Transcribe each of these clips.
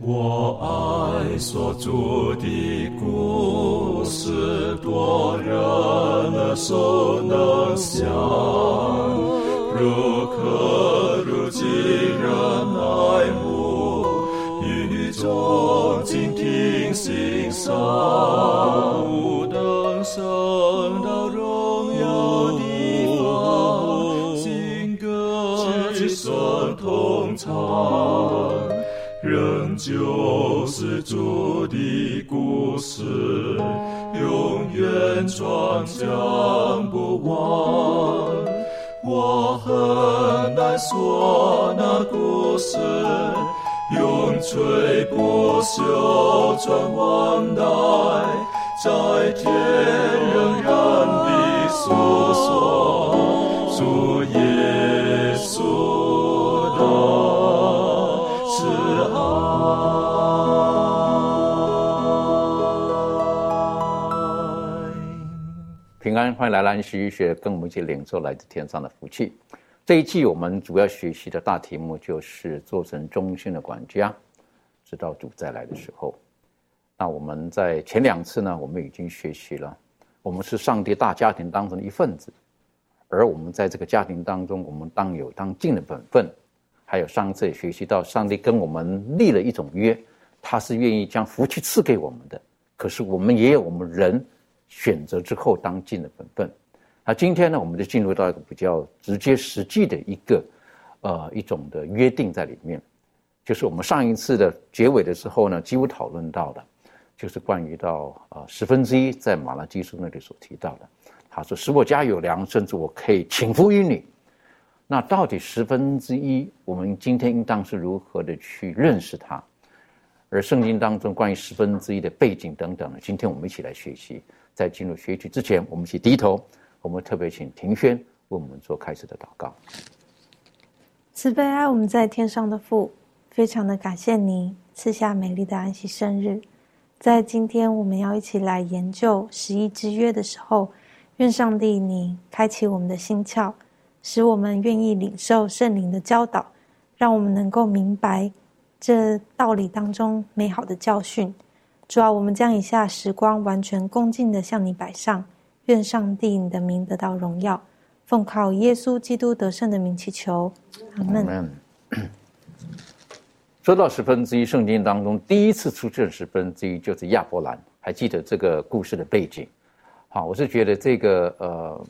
我爱所住的故事，多人耳熟能想，如可如今人爱慕，宇宙静听心声，讲不完。我很难说那故事，永垂不朽传万代，在天仍然的诉说主耶稣欢迎来兰溪学，跟我们一起领受来自天上的福气。这一季我们主要学习的大题目就是做成中心的管家，直到主再来的时候。那我们在前两次呢，我们已经学习了，我们是上帝大家庭当中的一份子，而我们在这个家庭当中，我们当有当尽的本分。还有上次也学习到，上帝跟我们立了一种约，他是愿意将福气赐给我们的。可是我们也有我们人。选择之后当尽的本分，那今天呢，我们就进入到一个比较直接实际的一个，呃，一种的约定在里面，就是我们上一次的结尾的时候呢，几乎讨论到的，就是关于到呃十分之一在马拉基书那里所提到的，他说使我家有粮，甚至我可以请服于你。那到底十分之一，我们今天应当是如何的去认识它？而圣经当中关于十分之一的背景等等呢，今天我们一起来学习。在进入学习之前，我们一起低头。我们特别请庭轩为我们做开始的祷告。慈悲爱我们在天上的父，非常的感谢你赐下美丽的安息生日。在今天我们要一起来研究十一之约的时候，愿上帝你开启我们的心窍，使我们愿意领受圣灵的教导，让我们能够明白这道理当中美好的教训。主啊，我们将以下时光完全恭敬的向你摆上，愿上帝你的名得到荣耀，奉靠耶稣基督得胜的名祈求，阿门。说到十分之一，圣经当中第一次出现十分之一就是亚伯兰，还记得这个故事的背景？好，我是觉得这个呃，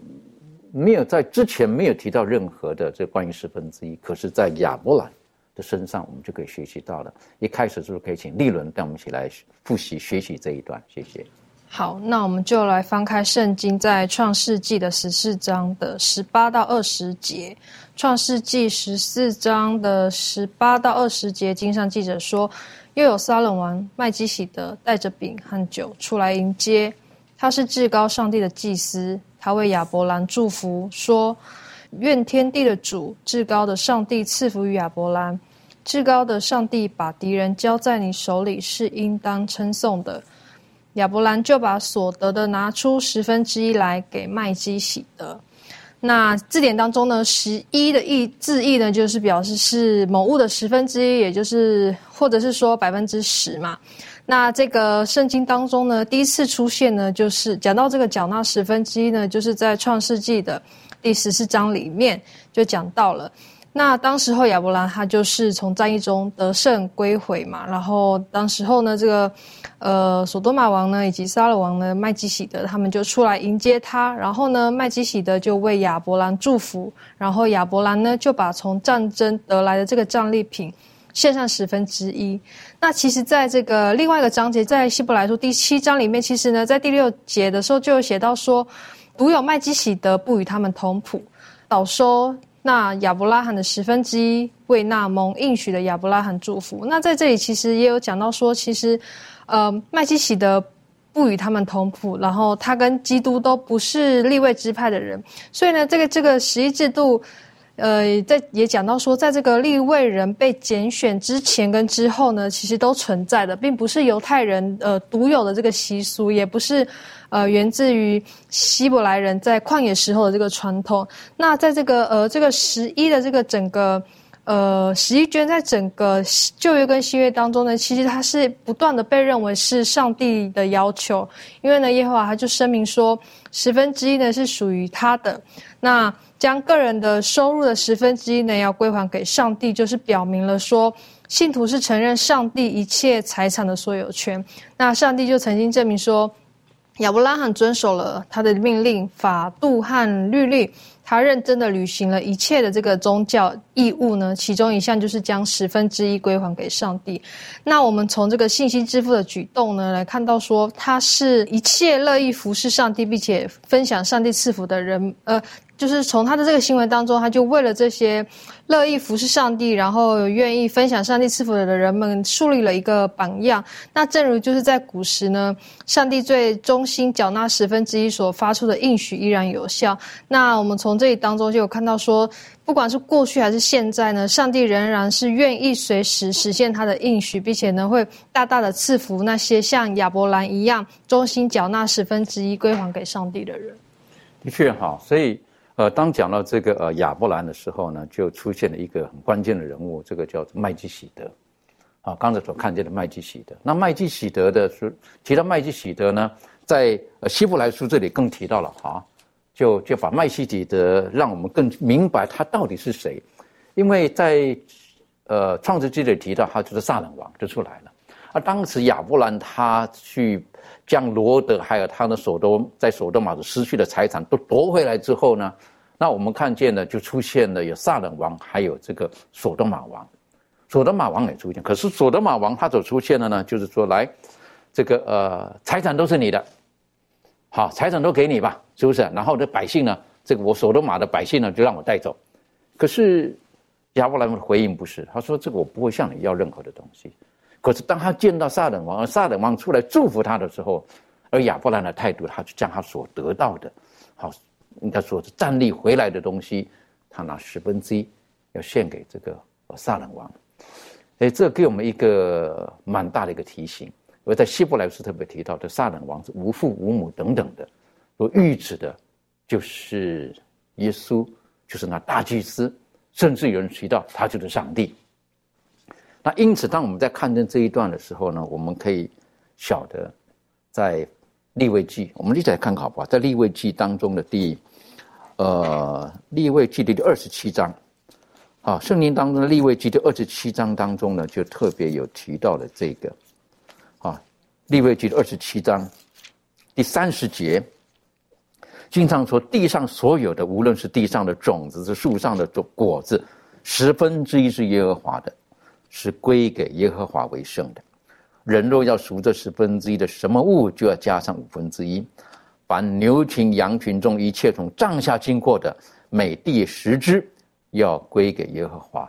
没有在之前没有提到任何的这关于十分之一，可是在亚伯兰。的身上，我们就可以学习到了。一开始就是可以请立伦带我们一起来复习学习这一段，谢谢。好，那我们就来翻开圣经，在创世纪的十四章的十八到二十节。创世纪十四章的十八到二十节，经上记者说，又有撒冷王麦基喜德带着饼和酒出来迎接，他是至高上帝的祭司，他为亚伯兰祝福说。愿天地的主，至高的上帝赐福于亚伯兰。至高的上帝把敌人交在你手里，是应当称颂的。亚伯兰就把所得的拿出十分之一来给麦基喜德。那字典当中呢，十一的意字义呢，就是表示是某物的十分之一，也就是或者是说百分之十嘛。那这个圣经当中呢，第一次出现呢，就是讲到这个缴纳十分之一呢，就是在创世纪的。第十四章里面就讲到了，那当时候亚伯兰他就是从战役中得胜归回嘛，然后当时候呢，这个呃索多玛王呢以及撒勒王呢麦基喜德他们就出来迎接他，然后呢麦基喜德就为亚伯兰祝福，然后亚伯兰呢就把从战争得来的这个战利品献上十分之一。那其实，在这个另外一个章节，在希伯来书第七章里面，其实呢在第六节的时候就有写到说。独有麦基喜德不与他们同谱，倒收那亚伯拉罕的十分之一，为那蒙应许的亚伯拉罕祝福。那在这里其实也有讲到说，其实，呃，麦基喜德不与他们同谱，然后他跟基督都不是立位支派的人，所以呢，这个这个十一制度。呃，在也讲到说，在这个立位人被拣选之前跟之后呢，其实都存在的，并不是犹太人呃独有的这个习俗，也不是呃源自于希伯来人在旷野时候的这个传统。那在这个呃这个十一的这个整个呃，十一捐在整个旧约跟新约当中呢，其实它是不断的被认为是上帝的要求，因为呢，耶和华他就声明说，十分之一呢是属于他的。那将个人的收入的十分之一呢要归还给上帝，就是表明了说，信徒是承认上帝一切财产的所有权。那上帝就曾经证明说，亚伯拉罕遵守了他的命令、法度和律例。他认真的履行了一切的这个宗教义务呢，其中一项就是将十分之一归还给上帝。那我们从这个信息支付的举动呢，来看到说，他是一切乐意服侍上帝并且分享上帝赐福的人，呃。就是从他的这个行为当中，他就为了这些乐意服侍上帝，然后愿意分享上帝赐福的人们，树立了一个榜样。那正如就是在古时呢，上帝最忠心缴纳十分之一所发出的应许依然有效。那我们从这里当中就有看到说，不管是过去还是现在呢，上帝仍然是愿意随时实现他的应许，并且呢会大大的赐福那些像亚伯兰一样忠心缴纳十分之一归还给上帝的人。的确哈，所以。呃，当讲到这个呃亚伯兰的时候呢，就出现了一个很关键的人物，这个叫做麦基喜德，啊，刚才所看见的麦基喜德。那麦基喜德的是提到麦基喜德呢，在希伯来书这里更提到了哈，就就把麦基喜德让我们更明白他到底是谁，因为在呃创世纪里提到他就是撒冷王就出来了，而当时亚伯兰他去。将罗德还有他的所多在所多玛的失去的财产都夺回来之后呢，那我们看见呢，就出现了有萨冷王，还有这个所多玛王，所多玛王也出现。可是所多玛王他所出现的呢，就是说来，这个呃财产都是你的，好财产都给你吧，是不是？然后这百姓呢，这个我所多玛的百姓呢，就让我带走。可是亚伯兰的回应不是，他说这个我不会向你要任何的东西。可是，当他见到撒冷王，而撒冷王出来祝福他的时候，而亚伯兰的态度，他就将他所得到的，好，应该说是战利回来的东西，他拿十分之一要献给这个撒冷王。哎，这给我们一个蛮大的一个提醒。因为在希伯来书特别提到的撒冷王是无父无母等等的，所预指的，就是耶稣，就是那大祭司，甚至有人提到他就是上帝。那因此，当我们在看见这一段的时候呢，我们可以晓得，在立位记，我们一起来看好不好？在立位记当中的第，呃，立位记的第二十七章，啊，圣经当中的立位记的二十七章当中呢，就特别有提到了这个，啊，立位记的二十七章第三十节，经常说地上所有的，无论是地上的种子，是树上的种果子，十分之一是耶和华的。是归给耶和华为圣的。人若要赎这十分之一的什么物，就要加上五分之一。凡牛群、羊群中一切从帐下经过的，每地十只，要归给耶和华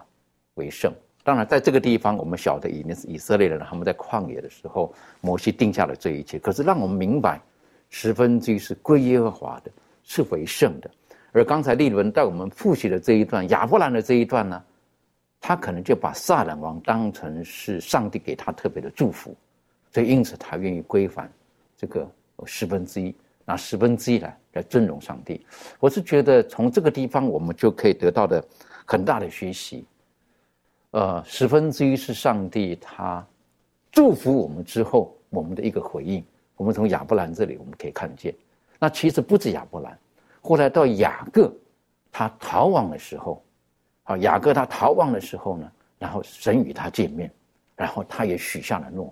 为圣。当然，在这个地方，我们晓得以以色列人他们在旷野的时候，摩西定下了这一切。可是，让我们明白，十分之一是归耶和华的，是为圣的。而刚才利伦带我们复习的这一段亚伯兰的这一段呢？他可能就把撒冷王当成是上帝给他特别的祝福，所以因此他愿意归还这个十分之一，拿十分之一来来尊荣上帝。我是觉得从这个地方我们就可以得到的很大的学习。呃，十分之一是上帝他祝福我们之后我们的一个回应。我们从亚伯兰这里我们可以看见，那其实不止亚伯兰，后来到雅各他逃亡的时候。好，雅各他逃亡的时候呢，然后神与他见面，然后他也许下了诺。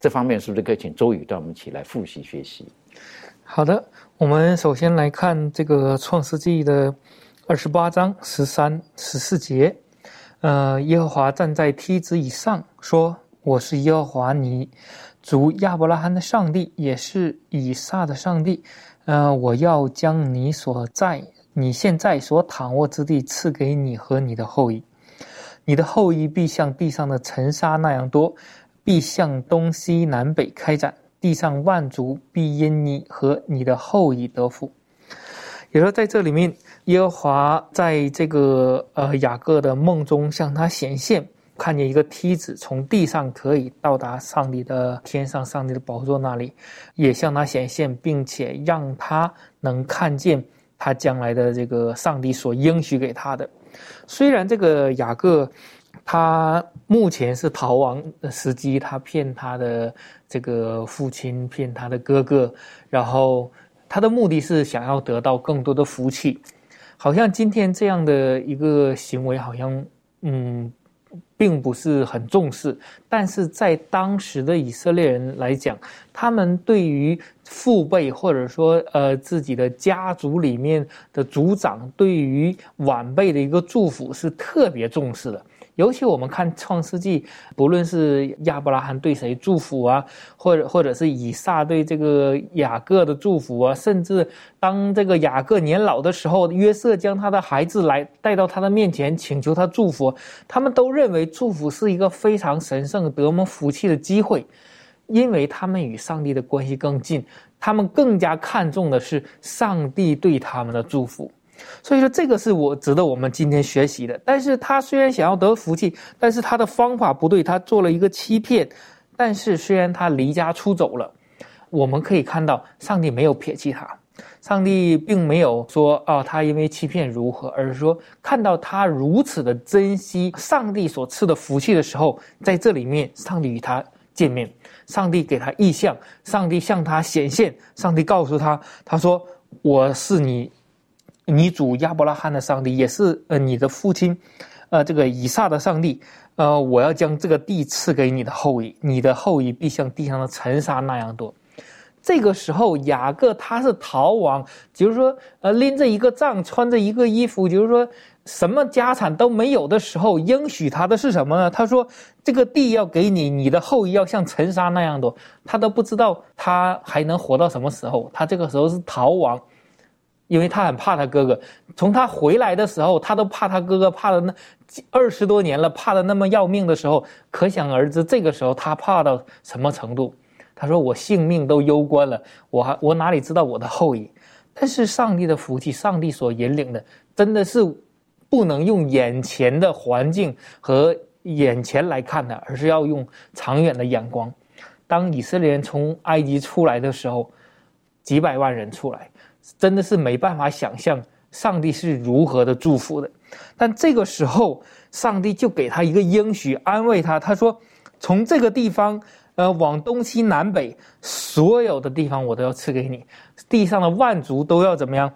这方面是不是可以请周宇带我们一起来复习学习？好的，我们首先来看这个创世纪的二十八章十三、十四节。呃，耶和华站在梯子以上，说：“我是耶和华你主亚伯拉罕的上帝，也是以撒的上帝。呃，我要将你所在。”你现在所躺卧之地赐给你和你的后裔，你的后裔必像地上的尘沙那样多，必向东西南北开展，地上万族必因你和你的后裔得福。也说在这里面，耶和华在这个呃雅各的梦中向他显现，看见一个梯子从地上可以到达上帝的天上，上帝的宝座那里，也向他显现，并且让他能看见。他将来的这个上帝所应许给他的，虽然这个雅各他目前是逃亡的时机，他骗他的这个父亲，骗他的哥哥，然后他的目的是想要得到更多的福气。好像今天这样的一个行为，好像嗯，并不是很重视。但是在当时的以色列人来讲，他们对于父辈或者说呃自己的家族里面的族长，对于晚辈的一个祝福是特别重视的。尤其我们看《创世纪》，不论是亚伯拉罕对谁祝福啊，或者或者是以撒对这个雅各的祝福啊，甚至当这个雅各年老的时候，约瑟将他的孩子来带到他的面前，请求他祝福，他们都认为祝福是一个非常神圣、得蒙福气的机会，因为他们与上帝的关系更近，他们更加看重的是上帝对他们的祝福。所以说，这个是我值得我们今天学习的。但是他虽然想要得福气，但是他的方法不对，他做了一个欺骗。但是虽然他离家出走了，我们可以看到，上帝没有撇弃他，上帝并没有说啊，他因为欺骗如何，而是说看到他如此的珍惜上帝所赐的福气的时候，在这里面，上帝与他见面，上帝给他意象，上帝向他显现，上帝告诉他，他说：“我是你。”你主亚伯拉罕的上帝也是呃你的父亲，呃这个以撒的上帝，呃我要将这个地赐给你的后裔，你的后裔必像地上的尘沙那样多。这个时候雅各他是逃亡，就是说呃拎着一个杖，穿着一个衣服，就是说什么家产都没有的时候，应许他的是什么呢？他说这个地要给你，你的后裔要像尘沙那样多。他都不知道他还能活到什么时候，他这个时候是逃亡。因为他很怕他哥哥，从他回来的时候，他都怕他哥哥，怕的那二十多年了，怕的那么要命的时候，可想而知，这个时候他怕到什么程度。他说：“我性命都攸关了，我还我哪里知道我的后裔？但是上帝的福气，上帝所引领的，真的是不能用眼前的环境和眼前来看的，而是要用长远的眼光。当以色列人从埃及出来的时候，几百万人出来。”真的是没办法想象上帝是如何的祝福的，但这个时候，上帝就给他一个应许，安慰他。他说：“从这个地方，呃，往东西南北，所有的地方我都要赐给你，地上的万族都要怎么样？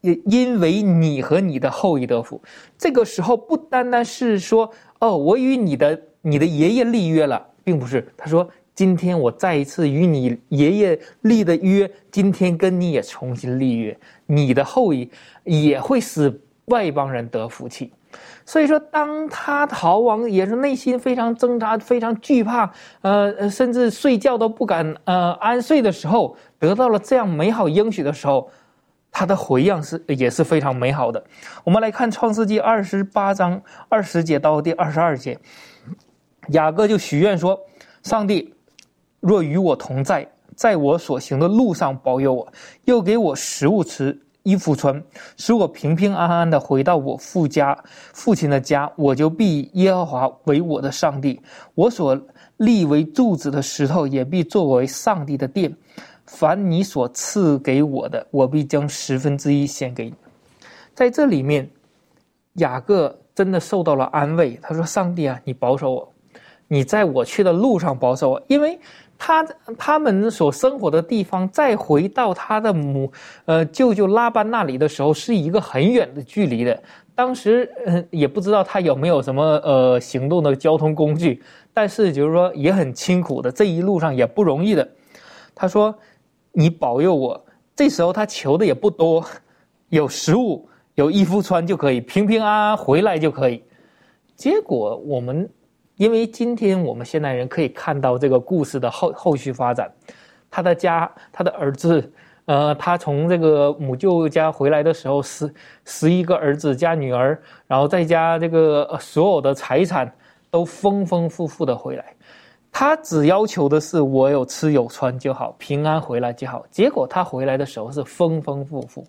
也因为你和你的后裔得福。”这个时候不单单是说：“哦，我与你的你的爷爷立约了，并不是。”他说。今天我再一次与你爷爷立的约，今天跟你也重新立约，你的后裔也会使外邦人得福气。所以说，当他逃亡，也是内心非常挣扎、非常惧怕，呃，甚至睡觉都不敢呃安睡的时候，得到了这样美好应许的时候，他的回应是也是非常美好的。我们来看创世纪二十八章二十节到第二十二节，雅各就许愿说：“上帝。”若与我同在，在我所行的路上保佑我，又给我食物吃、衣服穿，使我平平安安的回到我父家、父亲的家，我就必耶和华为我的上帝。我所立为柱子的石头，也必作为上帝的殿。凡你所赐给我的，我必将十分之一献给你。在这里面，雅各真的受到了安慰。他说：“上帝啊，你保守我，你在我去的路上保守我，因为。”他他们所生活的地方，再回到他的母，呃，舅舅拉班那里的时候，是一个很远的距离的。当时，嗯，也不知道他有没有什么呃行动的交通工具，但是就是说也很辛苦的，这一路上也不容易的。他说：“你保佑我。”这时候他求的也不多，有食物、有衣服穿就可以，平平安安回来就可以。结果我们。因为今天我们现代人可以看到这个故事的后后续发展，他的家，他的儿子，呃，他从这个母舅家回来的时候，十十一个儿子加女儿，然后再加这个所有的财产都丰丰富富的回来，他只要求的是我有吃有穿就好，平安回来就好。结果他回来的时候是丰丰富富，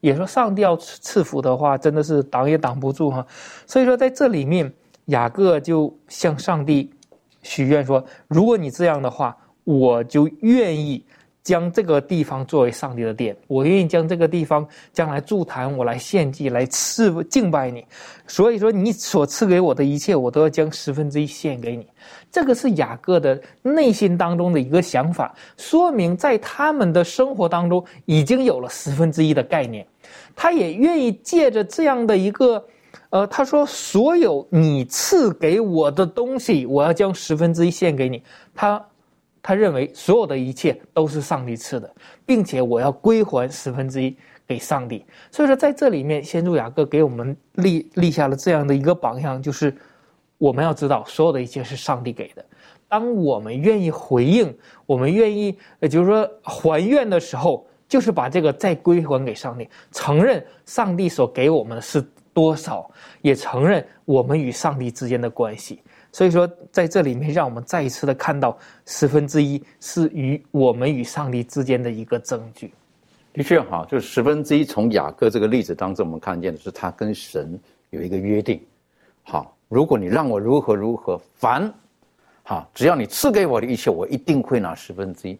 也说上帝要赐福的话，真的是挡也挡不住哈。所以说在这里面。雅各就向上帝许愿说：“如果你这样的话，我就愿意将这个地方作为上帝的殿，我愿意将这个地方将来筑坛，我来献祭，来赐敬拜你。所以说，你所赐给我的一切，我都要将十分之一献给你。这个是雅各的内心当中的一个想法，说明在他们的生活当中已经有了十分之一的概念。他也愿意借着这样的一个，呃，他说：“所有你赐给我的东西，我要将十分之一献给你。”他。他认为所有的一切都是上帝赐的，并且我要归还十分之一给上帝。所以说，在这里面，先祖雅各给我们立立下了这样的一个榜样，就是我们要知道，所有的一切是上帝给的。当我们愿意回应，我们愿意，也就是说还愿的时候，就是把这个再归还给上帝，承认上帝所给我们的是多少，也承认我们与上帝之间的关系。所以说，在这里面，让我们再一次的看到十分之一是与我们与上帝之间的一个证据。的确，哈，就是十分之一。从雅各这个例子当中，我们看见的是他跟神有一个约定。好，如果你让我如何如何，凡，好，只要你赐给我的一切，我一定会拿十分之一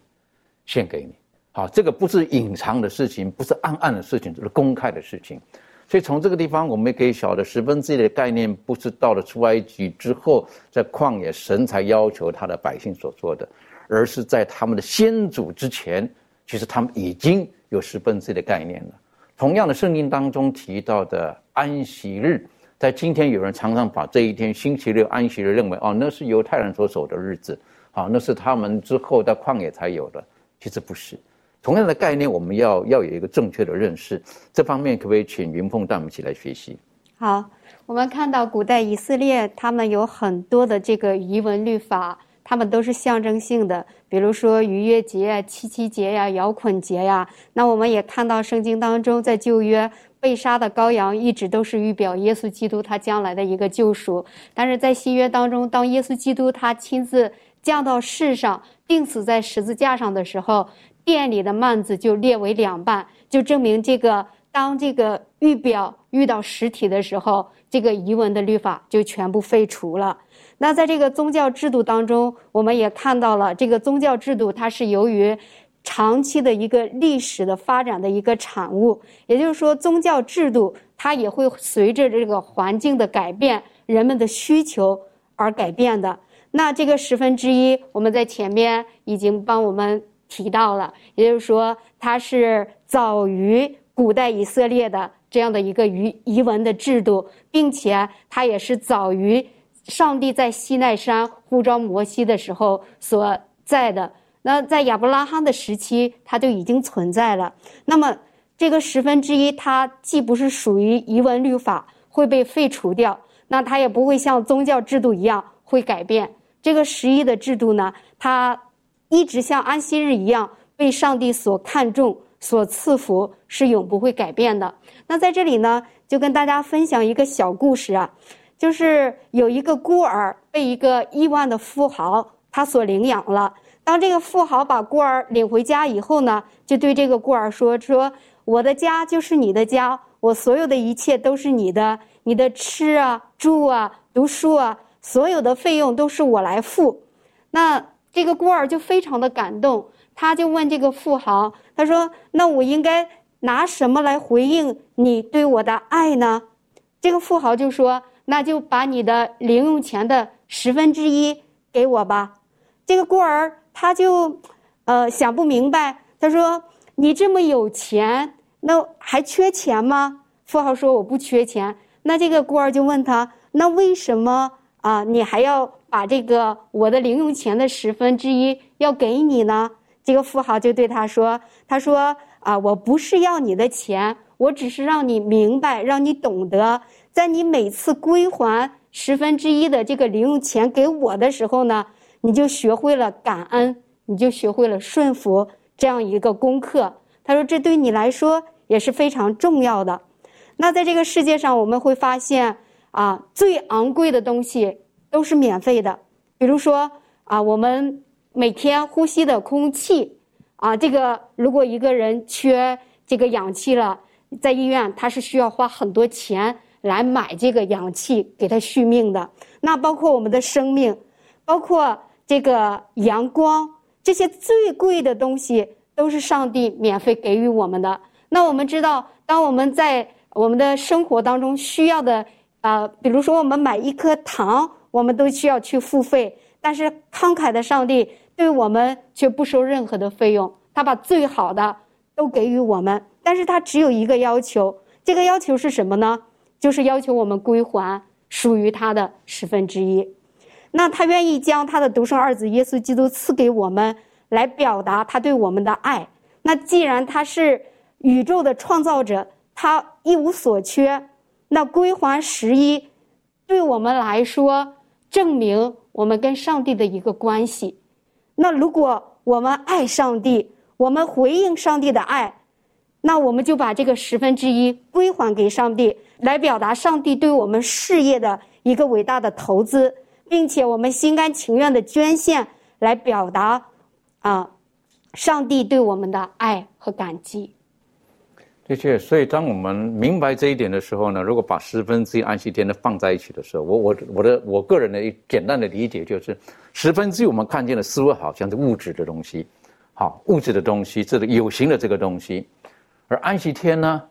献给你。好，这个不是隐藏的事情，不是暗暗的事情，这是公开的事情。所以从这个地方，我们也可以晓得十分之一的概念，不是到了出埃及之后，在旷野神才要求他的百姓所做的，而是在他们的先祖之前，其实他们已经有十分之一的概念了。同样的，圣经当中提到的安息日，在今天有人常常把这一天星期六安息日认为哦，那是犹太人所守的日子，好，那是他们之后在旷野才有的，其实不是。同样的概念，我们要要有一个正确的认识。这方面可不可以请云凤带我们一起来学习？好，我们看到古代以色列，他们有很多的这个遗文律法，他们都是象征性的，比如说逾越节呀、七七节呀、摇捆节呀。那我们也看到圣经当中，在旧约被杀的羔羊一直都是预表耶稣基督他将来的一个救赎。但是在新约当中，当耶稣基督他亲自降到世上，钉死在十字架上的时候。店里的幔子就裂为两半，就证明这个当这个玉表遇到实体的时候，这个遗文的律法就全部废除了。那在这个宗教制度当中，我们也看到了这个宗教制度，它是由于长期的一个历史的发展的一个产物。也就是说，宗教制度它也会随着这个环境的改变、人们的需求而改变的。那这个十分之一，我们在前面已经帮我们。提到了，也就是说，它是早于古代以色列的这样的一个遗遗文的制度，并且它也是早于上帝在西奈山呼召摩西的时候所在的。那在亚伯拉罕的时期，它就已经存在了。那么，这个十分之一，它既不是属于遗文律法会被废除掉，那它也不会像宗教制度一样会改变。这个十一的制度呢，它。一直像安息日一样被上帝所看重、所赐福，是永不会改变的。那在这里呢，就跟大家分享一个小故事啊，就是有一个孤儿被一个亿万的富豪他所领养了。当这个富豪把孤儿领回家以后呢，就对这个孤儿说：“说我的家就是你的家，我所有的一切都是你的，你的吃啊、住啊、读书啊，所有的费用都是我来付。”那。这个孤儿就非常的感动，他就问这个富豪：“他说，那我应该拿什么来回应你对我的爱呢？”这个富豪就说：“那就把你的零用钱的十分之一给我吧。”这个孤儿他就，呃，想不明白，他说：“你这么有钱，那还缺钱吗？”富豪说：“我不缺钱。”那这个孤儿就问他：“那为什么啊？你还要？”把这个我的零用钱的十分之一要给你呢，这个富豪就对他说：“他说啊，我不是要你的钱，我只是让你明白，让你懂得，在你每次归还十分之一的这个零用钱给我的时候呢，你就学会了感恩，你就学会了顺服这样一个功课。他说这对你来说也是非常重要的。那在这个世界上，我们会发现啊，最昂贵的东西。”都是免费的，比如说啊，我们每天呼吸的空气啊，这个如果一个人缺这个氧气了，在医院他是需要花很多钱来买这个氧气给他续命的。那包括我们的生命，包括这个阳光，这些最贵的东西都是上帝免费给予我们的。那我们知道，当我们在我们的生活当中需要的，啊，比如说我们买一颗糖，我们都需要去付费，但是慷慨的上帝对我们却不收任何的费用，他把最好的都给予我们，但是他只有一个要求，这个要求是什么呢？就是要求我们归还属于他的十分之一。那他愿意将他的独生儿子耶稣基督赐给我们，来表达他对我们的爱。那既然他是宇宙的创造者，他一无所缺，那归还十一，对我们来说证明我们跟上帝的一个关系。那如果我们爱上帝，我们回应上帝的爱，那我们就把这个十分之一归还给上帝，来表达上帝对我们事业的一个伟大的投资。并且我们心甘情愿的捐献，来表达啊，上帝对我们的爱和感激。的确，所以当我们明白这一点的时候呢，如果把十分之一安息天的放在一起的时候，我我我的我个人的一简单的理解就是，十分之一我们看见的似乎好像是物质的东西，好物质的东西，这个有形的这个东西，而安息天呢，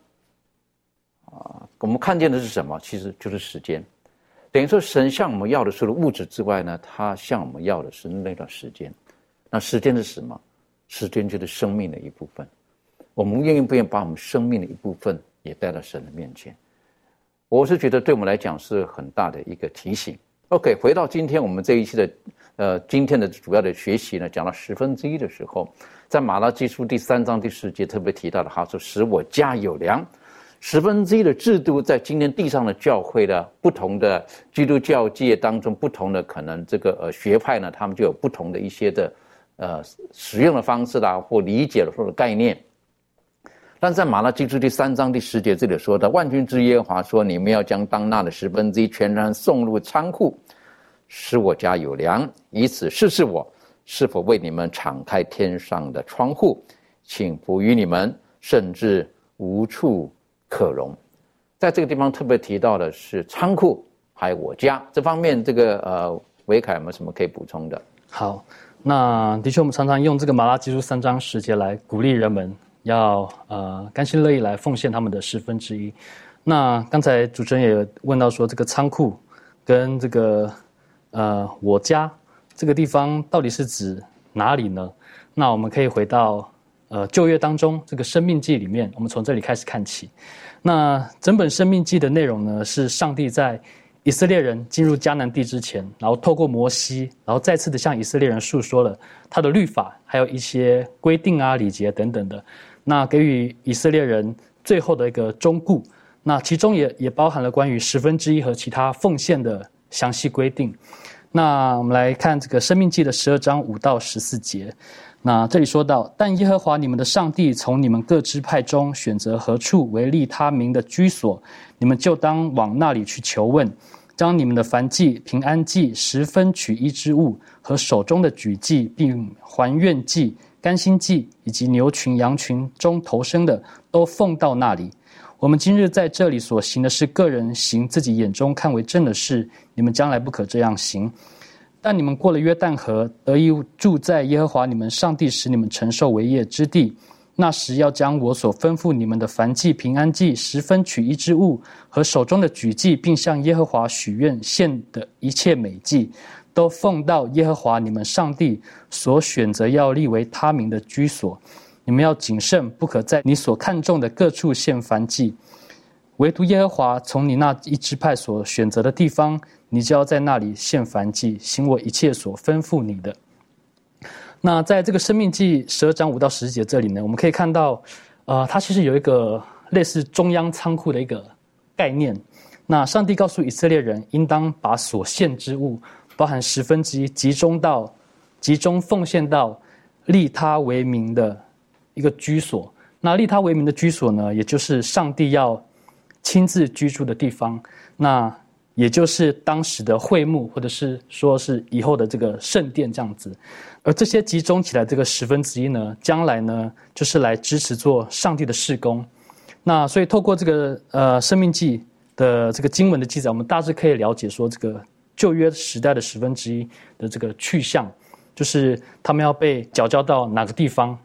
啊，我们看见的是什么？其实就是时间。等于说，神向我们要的除了物质之外呢，他向我们要的是那段时间。那时间是什么？时间就是生命的一部分。我们愿意不愿意把我们生命的一部分也带到神的面前？我是觉得对我们来讲是很大的一个提醒。OK，回到今天我们这一期的，呃，今天的主要的学习呢，讲到十分之一的时候，在马拉基书第三章第十节特别提到的，他说：“使我家有粮。”十分之一的制度，在今天地上的教会的不同的基督教界当中，不同的可能这个呃学派呢，他们就有不同的一些的呃使用的方式啦，或理解的或者概念。但在马拉基书第三章第十节这里说的，万军之耶和华说：“你们要将当纳的十分之一全然送入仓库，使我家有粮，以此试试我是否为你们敞开天上的窗户，请不与你们，甚至无处。”可容，在这个地方特别提到的是仓库，还有我家这方面，这个呃，维凯有没有什么可以补充的？好，那的确，我们常常用这个马拉基书三章十节来鼓励人们要呃甘心乐意来奉献他们的十分之一。那刚才主持人也问到说，这个仓库跟这个呃我家这个地方到底是指哪里呢？那我们可以回到呃旧约当中这个生命记里面，我们从这里开始看起。那整本《生命记》的内容呢，是上帝在以色列人进入迦南地之前，然后透过摩西，然后再次的向以色列人诉说了他的律法，还有一些规定啊、礼节等等的，那给予以色列人最后的一个忠固。那其中也也包含了关于十分之一和其他奉献的详细规定。那我们来看这个《生命记》的十二章五到十四节。那这里说到，但耶和华你们的上帝从你们各支派中选择何处为立他名的居所，你们就当往那里去求问，将你们的燔祭、平安祭、十分取一之物和手中的举祭，并还愿祭、甘心祭以及牛群、羊群中投生的，都奉到那里。我们今日在这里所行的是个人行自己眼中看为正的事，你们将来不可这样行。但你们过了约旦河，得以住在耶和华你们上帝使你们承受为业之地。那时要将我所吩咐你们的凡祭、平安祭、十分取一之物和手中的举祭，并向耶和华许愿献的一切美祭，都奉到耶和华你们上帝所选择要立为他名的居所。你们要谨慎，不可在你所看重的各处献燔祭，唯独耶和华从你那一支派所选择的地方。你就要在那里献燔祭，行我一切所吩咐你的。那在这个生命记十二章五到十节这里呢，我们可以看到，呃，它其实有一个类似中央仓库的一个概念。那上帝告诉以色列人，应当把所献之物，包含十分之一，集中到集中奉献到利他为名的一个居所。那利他为名的居所呢，也就是上帝要亲自居住的地方。那也就是当时的会幕，或者是说是以后的这个圣殿这样子，而这些集中起来这个十分之一呢，将来呢就是来支持做上帝的事工。那所以透过这个呃生命记的这个经文的记载，我们大致可以了解说这个旧约时代的十分之一的这个去向，就是他们要被缴交到哪个地方。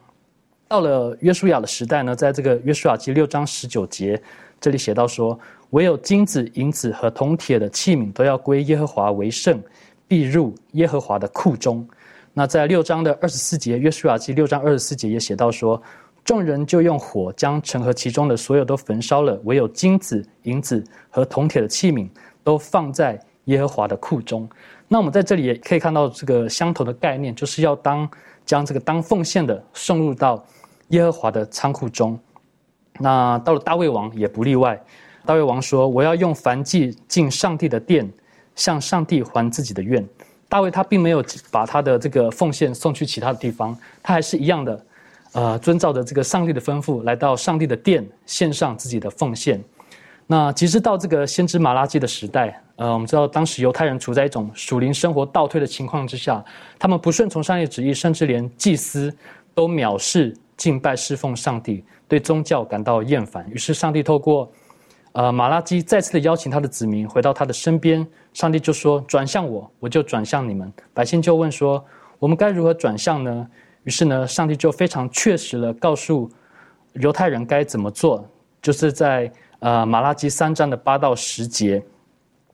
到了约书亚的时代呢，在这个约书亚记六章十九节，这里写到说：“唯有金子、银子和铜铁的器皿都要归耶和华为圣，必入耶和华的库中。”那在六章的二十四节，约书亚记六章二十四节也写到说：“众人就用火将盛和其中的所有都焚烧了，唯有金子、银子和铜铁的器皿都放在耶和华的库中。”那我们在这里也可以看到这个相同的概念，就是要当将这个当奉献的送入到。耶和华的仓库中，那到了大卫王也不例外。大卫王说：“我要用燔祭进上帝的殿，向上帝还自己的愿。”大卫他并没有把他的这个奉献送去其他的地方，他还是一样的，呃，遵照着这个上帝的吩咐，来到上帝的殿，献上自己的奉献。那其实到这个先知马拉基的时代，呃，我们知道当时犹太人处在一种属灵生活倒退的情况之下，他们不顺从上帝旨意，甚至连祭司都藐视。敬拜侍奉上帝，对宗教感到厌烦。于是上帝透过，呃马拉基再次的邀请他的子民回到他的身边。上帝就说：“转向我，我就转向你们。”百姓就问说：“我们该如何转向呢？”于是呢，上帝就非常确实的告诉犹太人该怎么做，就是在呃马拉基三章的八到十节。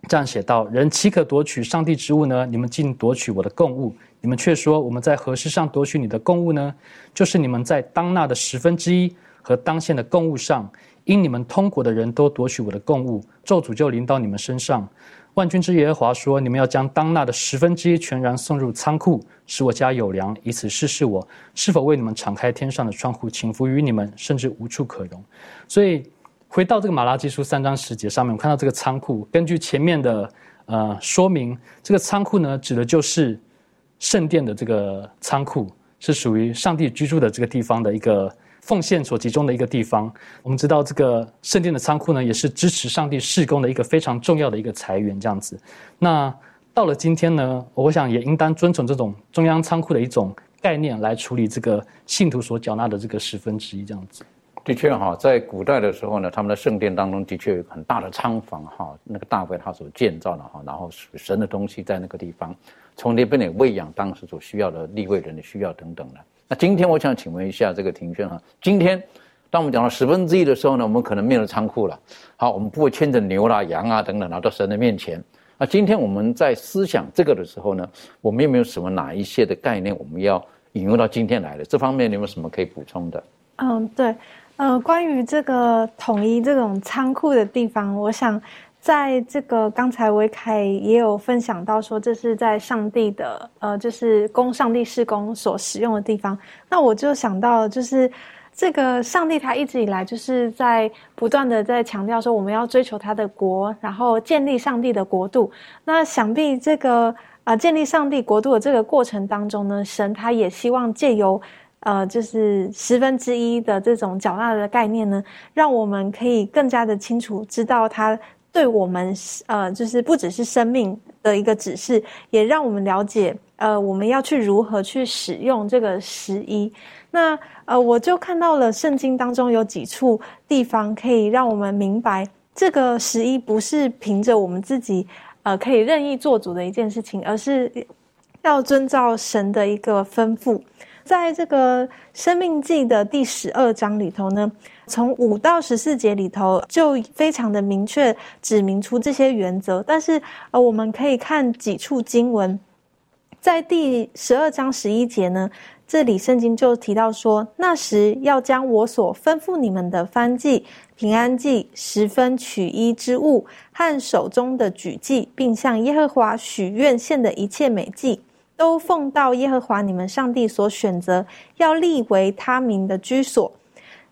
这样写道：“人岂可夺取上帝之物呢？你们竟夺取我的供物！你们却说我们在何事上夺取你的供物呢？就是你们在当纳的十分之一和当献的供物上，因你们通国的人都夺取我的供物，咒诅就临到你们身上。万军之耶和华说：你们要将当纳的十分之一全然送入仓库，使我家有粮，以此试试我是否为你们敞开天上的窗户，倾福于你们，甚至无处可容。所以。”回到这个马拉基书三章十节上面，我看到这个仓库。根据前面的呃说明，这个仓库呢，指的就是圣殿的这个仓库，是属于上帝居住的这个地方的一个奉献所集中的一个地方。我们知道，这个圣殿的仓库呢，也是支持上帝事工的一个非常重要的一个财源。这样子，那到了今天呢，我想也应当遵从这种中央仓库的一种概念来处理这个信徒所缴纳的这个十分之一这样子。的确哈，在古代的时候呢，他们的圣殿当中的确有很大的仓房哈，那个大卫他所建造的哈，然后神的东西在那个地方，从那边也喂养当时所需要的立位人的需要等等的。那今天我想请问一下这个庭轩哈，今天当我们讲到十分之一的时候呢，我们可能没有仓库了，好，我们不会牵着牛啦、羊啊等等拿到神的面前。那今天我们在思想这个的时候呢，我们有没有什么哪一些的概念我们要引用到今天来的？这方面你有没有什么可以补充的？嗯，对。呃，关于这个统一这种仓库的地方，我想在这个刚才维凯也有分享到说，这是在上帝的呃，就是供上帝施工所使用的地方。那我就想到，就是这个上帝他一直以来就是在不断的在强调说，我们要追求他的国，然后建立上帝的国度。那想必这个啊，建立上帝国度的这个过程当中呢，神他也希望借由。呃，就是十分之一的这种缴纳的概念呢，让我们可以更加的清楚知道它对我们呃，就是不只是生命的一个指示，也让我们了解呃，我们要去如何去使用这个十一。那呃，我就看到了圣经当中有几处地方可以让我们明白，这个十一不是凭着我们自己呃可以任意做主的一件事情，而是要遵照神的一个吩咐。在这个《生命记》的第十二章里头呢，从五到十四节里头就非常的明确指明出这些原则。但是，呃，我们可以看几处经文，在第十二章十一节呢，这里圣经就提到说：“那时要将我所吩咐你们的燔祭、平安祭、十分取一之物和手中的举祭，并向耶和华许愿献的一切美祭。”都奉到耶和华你们上帝所选择要立为他名的居所，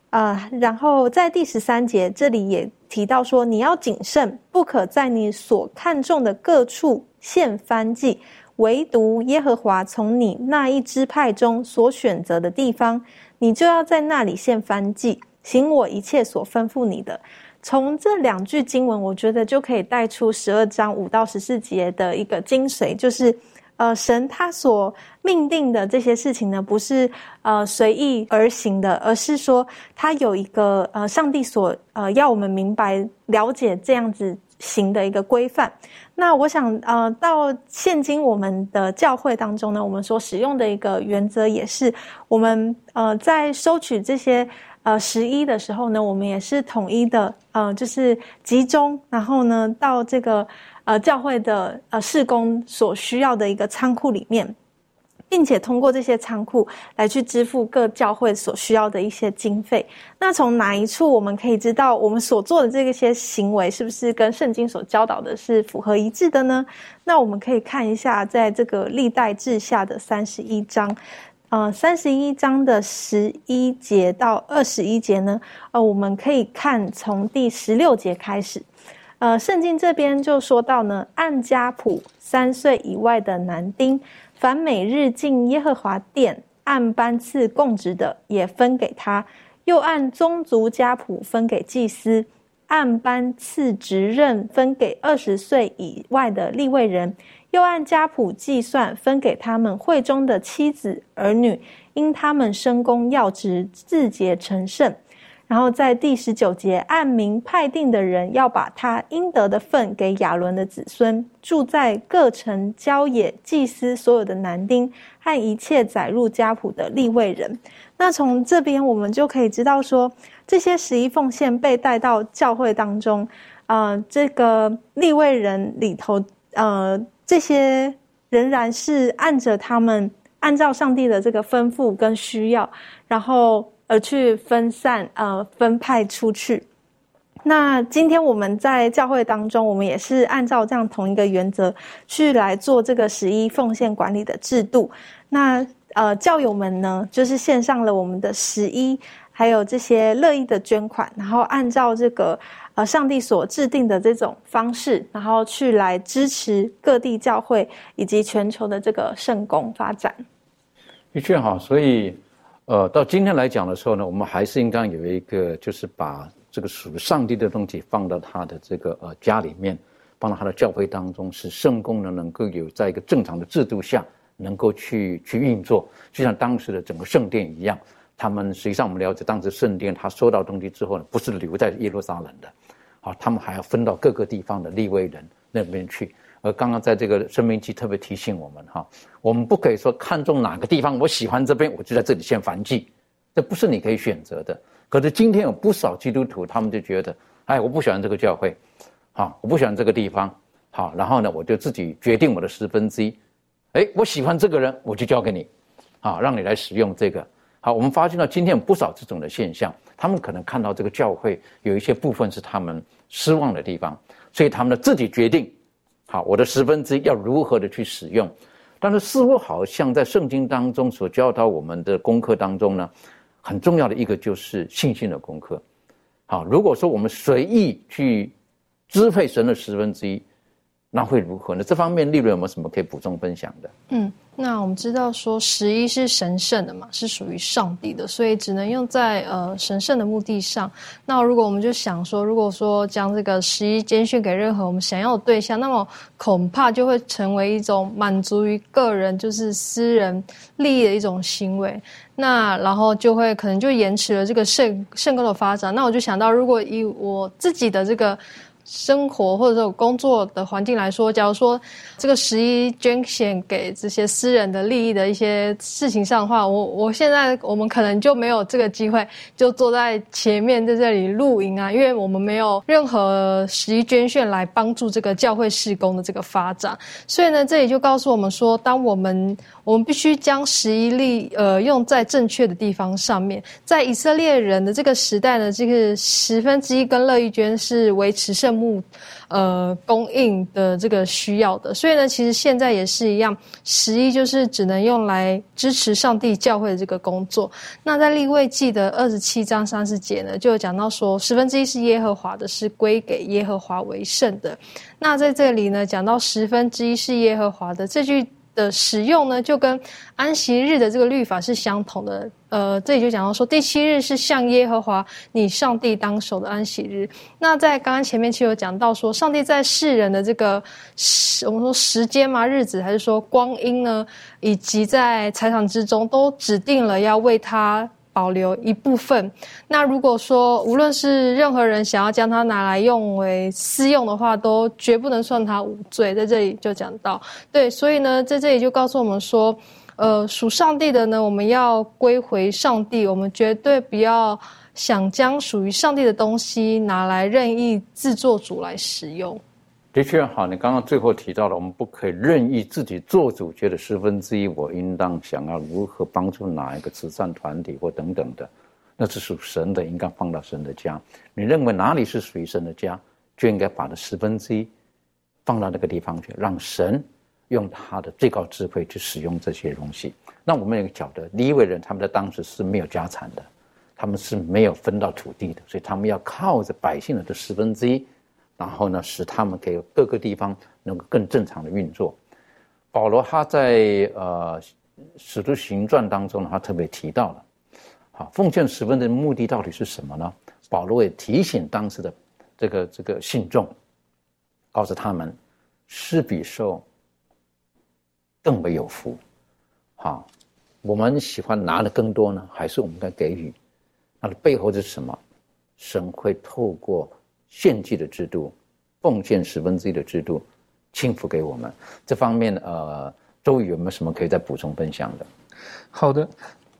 啊，然后在第十三节这里也提到说，你要谨慎，不可在你所看重的各处献翻祭，唯独耶和华从你那一支派中所选择的地方，你就要在那里献翻祭，行我一切所吩咐你的。从这两句经文，我觉得就可以带出十二章五到十四节的一个精髓，就是。呃，神他所命定的这些事情呢，不是呃随意而行的，而是说他有一个呃上帝所呃要我们明白了解这样子行的一个规范。那我想，呃，到现今我们的教会当中呢，我们所使用的一个原则也是，我们呃在收取这些呃十一的时候呢，我们也是统一的，呃，就是集中，然后呢到这个呃教会的呃事工所需要的一个仓库里面。并且通过这些仓库来去支付各教会所需要的一些经费。那从哪一处我们可以知道我们所做的这些行为是不是跟圣经所教导的是符合一致的呢？那我们可以看一下，在这个历代志下的三十一章，呃，三十一章的十一节到二十一节呢，呃，我们可以看从第十六节开始，呃，圣经这边就说到呢，按家谱三岁以外的男丁。凡每日进耶和华殿按班次供职的，也分给他；又按宗族家谱分给祭司，按班次职任分给二十岁以外的立位人；又按家谱计算分给他们会中的妻子儿女，因他们生功要职，自洁成圣。然后在第十九节，按名派定的人要把他应得的份给亚伦的子孙，住在各城郊野祭司所有的男丁和一切载入家谱的立位人。那从这边我们就可以知道说，这些十一奉献被带到教会当中，呃，这个立位人里头，呃，这些仍然是按着他们按照上帝的这个吩咐跟需要，然后。而去分散呃分派出去。那今天我们在教会当中，我们也是按照这样同一个原则去来做这个十一奉献管理的制度。那呃教友们呢，就是献上了我们的十一，还有这些乐意的捐款，然后按照这个呃上帝所制定的这种方式，然后去来支持各地教会以及全球的这个圣公发展。的确好，所以。呃，到今天来讲的时候呢，我们还是应该有一个，就是把这个属于上帝的东西放到他的这个呃家里面，放到他的教会当中，使圣功呢能够有在一个正常的制度下能够去去运作，就像当时的整个圣殿一样。他们实际上我们了解，当时圣殿他收到东西之后呢，不是留在耶路撒冷的，啊，他们还要分到各个地方的立位人那边去。而刚刚在这个生命期特别提醒我们哈，我们不可以说看中哪个地方，我喜欢这边，我就在这里献燔祭，这不是你可以选择的。可是今天有不少基督徒，他们就觉得，哎，我不喜欢这个教会，好，我不喜欢这个地方，好，然后呢，我就自己决定我的十分之一，哎，我喜欢这个人，我就交给你，好，让你来使用这个。好，我们发现到今天有不少这种的现象，他们可能看到这个教会有一些部分是他们失望的地方，所以他们呢自己决定。好，我的十分之一要如何的去使用？但是似乎好像在圣经当中所教导我们的功课当中呢，很重要的一个就是信心的功课。好，如果说我们随意去支配神的十分之一，那会如何呢？这方面利润有没有什么可以补充分享的？嗯。那我们知道说十一是神圣的嘛，是属于上帝的，所以只能用在呃神圣的目的上。那如果我们就想说，如果说将这个十一捐献给任何我们想要的对象，那么恐怕就会成为一种满足于个人就是私人利益的一种行为。那然后就会可能就延迟了这个圣圣歌的发展。那我就想到，如果以我自己的这个。生活或者说工作的环境来说，假如说这个十一捐献给这些私人的利益的一些事情上的话，我我现在我们可能就没有这个机会，就坐在前面在这里录音啊，因为我们没有任何十一捐献来帮助这个教会事工的这个发展，所以呢，这里就告诉我们说，当我们我们必须将十一粒呃用在正确的地方上面，在以色列人的这个时代呢，这个十分之一跟乐意捐是维持圣。目呃供应的这个需要的，所以呢，其实现在也是一样，十一就是只能用来支持上帝教会的这个工作。那在立位记的二十七章三十节呢，就有讲到说，十分之一是耶和华的，是归给耶和华为圣的。那在这里呢，讲到十分之一是耶和华的这句。的使用呢，就跟安息日的这个律法是相同的。呃，这里就讲到说，第七日是向耶和华你上帝当守的安息日。那在刚刚前面其实有讲到说，上帝在世人的这个时，我们说时间嘛，日子还是说光阴呢，以及在财产之中，都指定了要为他保留一部分。那如果说无论是任何人想要将它拿来用为私用的话，都绝不能算他无罪。在这里就讲到，对，所以呢，在这里就告诉我们说，呃，属上帝的呢，我们要归回上帝，我们绝对不要想将属于上帝的东西拿来任意自作主来使用。的确好，你刚刚最后提到了，我们不可以任意自己做主，觉得十分之一我应当想要如何帮助哪一个慈善团体或等等的，那是属神的，应该放到神的家。你认为哪里是属于神的家，就应该把这十分之一放到那个地方去，让神用他的最高智慧去使用这些东西。那我们也晓得，第一位人他们在当时是没有家产的，他们是没有分到土地的，所以他们要靠着百姓的这十分之一。然后呢，使他们给各个地方能够更正常的运作。保罗他在呃《使徒行传》当中呢，他特别提到了，好奉献十分的目的到底是什么呢？保罗也提醒当时的这个这个信众，告诉他们，施比受更为有福。好，我们喜欢拿的更多呢，还是我们该给予？它的背后是什么？神会透过。献祭的制度，奉献十分之一的制度，轻付给我们这方面，呃，周宇有没有什么可以再补充分享的？好的，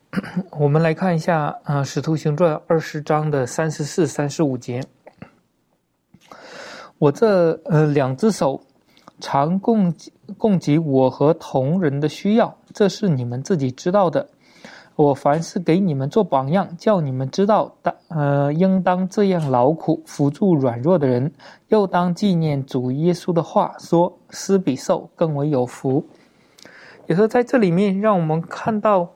我们来看一下啊，《使徒行传》二十章的三十四、三十五节。我这呃两只手常供给供给我和同人的需要，这是你们自己知道的。我凡是给你们做榜样，叫你们知道，当呃应当这样劳苦，扶助软弱的人，又当纪念主耶稣的话，说施比受更为有福。也是在这里面，让我们看到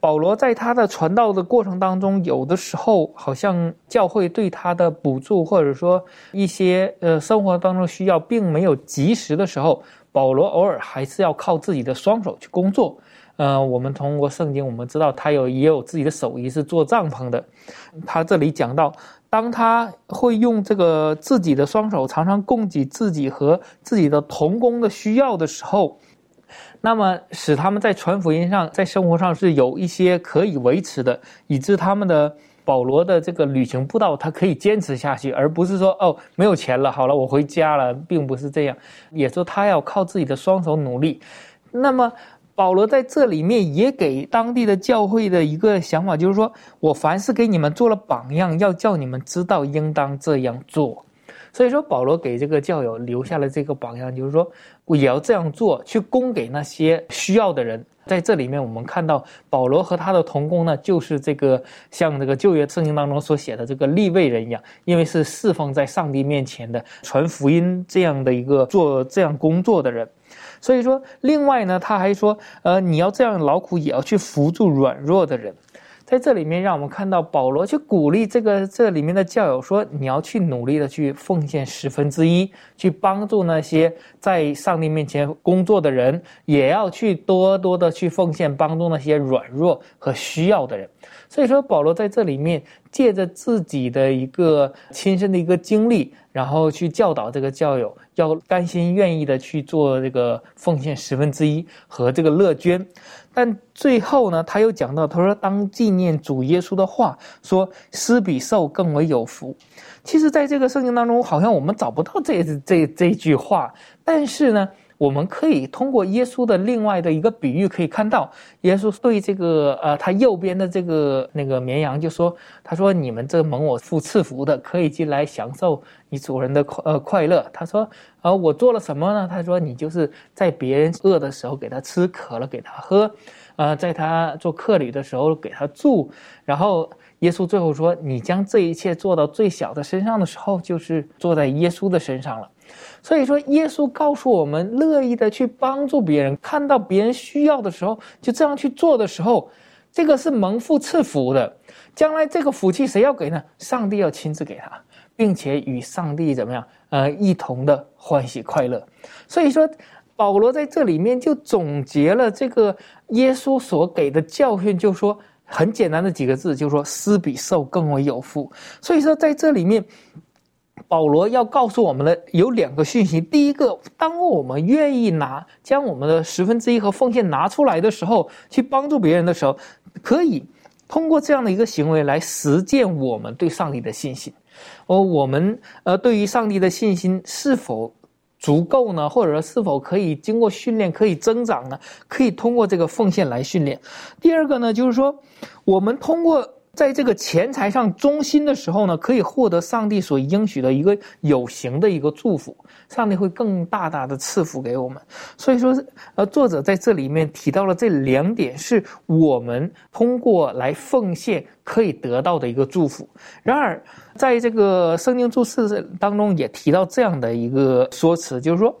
保罗在他的传道的过程当中，有的时候好像教会对他的补助，或者说一些呃生活当中需要，并没有及时的时候，保罗偶尔还是要靠自己的双手去工作。呃，我们通过圣经，我们知道他有也有自己的手艺是做帐篷的。他这里讲到，当他会用这个自己的双手，常常供给自己和自己的童工的需要的时候，那么使他们在传福音上，在生活上是有一些可以维持的，以致他们的保罗的这个旅行步道，他可以坚持下去，而不是说哦没有钱了，好了我回家了，并不是这样，也说他要靠自己的双手努力。那么。保罗在这里面也给当地的教会的一个想法，就是说我凡是给你们做了榜样，要叫你们知道应当这样做。所以说，保罗给这个教友留下了这个榜样，就是说我也要这样做，去供给那些需要的人。在这里面，我们看到保罗和他的同工呢，就是这个像这个旧约圣经当中所写的这个立位人一样，因为是侍奉在上帝面前的传福音这样的一个做这样工作的人。所以说，另外呢，他还说，呃，你要这样劳苦，也要去扶助软弱的人。在这里面，让我们看到保罗去鼓励这个这里面的教友说，你要去努力的去奉献十分之一，去帮助那些在上帝面前工作的人，也要去多多的去奉献，帮助那些软弱和需要的人。所以说，保罗在这里面借着自己的一个亲身的一个经历。然后去教导这个教友，要甘心愿意的去做这个奉献十分之一和这个乐捐，但最后呢，他又讲到，他说当纪念主耶稣的话，说施比受更为有福。其实，在这个圣经当中，好像我们找不到这这这句话，但是呢。我们可以通过耶稣的另外的一个比喻，可以看到耶稣对这个呃他右边的这个那个绵羊就说：“他说你们这蒙我父赐福的，可以进来享受你主人的快呃快乐。”他说：“啊，我做了什么呢？”他说：“你就是在别人饿的时候给他吃，渴了给他喝，呃，在他做客旅的时候给他住。”然后耶稣最后说：“你将这一切做到最小的身上的时候，就是坐在耶稣的身上了。”所以说，耶稣告诉我们，乐意的去帮助别人，看到别人需要的时候，就这样去做的时候，这个是蒙福赐福的。将来这个福气谁要给呢？上帝要亲自给他，并且与上帝怎么样？呃，一同的欢喜快乐。所以说，保罗在这里面就总结了这个耶稣所给的教训，就说很简单的几个字，就说施比受更为有福。所以说，在这里面。保罗要告诉我们的有两个讯息：第一个，当我们愿意拿将我们的十分之一和奉献拿出来的时候，去帮助别人的时候，可以通过这样的一个行为来实践我们对上帝的信心。而我们呃，对于上帝的信心是否足够呢？或者说是否可以经过训练可以增长呢？可以通过这个奉献来训练。第二个呢，就是说我们通过。在这个钱财上忠心的时候呢，可以获得上帝所应许的一个有形的一个祝福，上帝会更大大的赐福给我们。所以说，呃，作者在这里面提到了这两点，是我们通过来奉献可以得到的一个祝福。然而，在这个圣经注释当中也提到这样的一个说辞，就是说，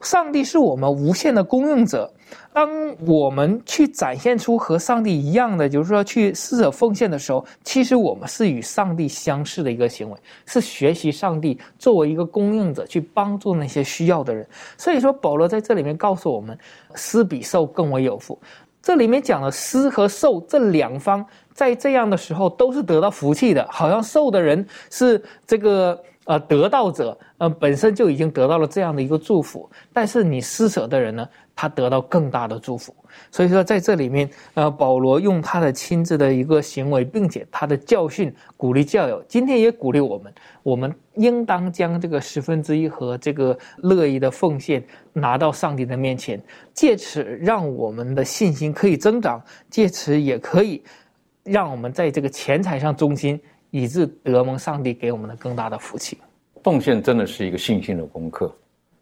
上帝是我们无限的供应者。当我们去展现出和上帝一样的，就是说去施舍奉献的时候，其实我们是与上帝相似的一个行为，是学习上帝作为一个供应者去帮助那些需要的人。所以说，保罗在这里面告诉我们，施比受更为有福。这里面讲了施和受这两方，在这样的时候都是得到福气的，好像受的人是这个。呃，得到者呃本身就已经得到了这样的一个祝福，但是你施舍的人呢，他得到更大的祝福。所以说，在这里面，呃，保罗用他的亲自的一个行为，并且他的教训鼓励教友，今天也鼓励我们，我们应当将这个十分之一和这个乐意的奉献拿到上帝的面前，借此让我们的信心可以增长，借此也可以让我们在这个钱财上忠心。以致得蒙上帝给我们的更大的福气。奉献真的是一个信心的功课，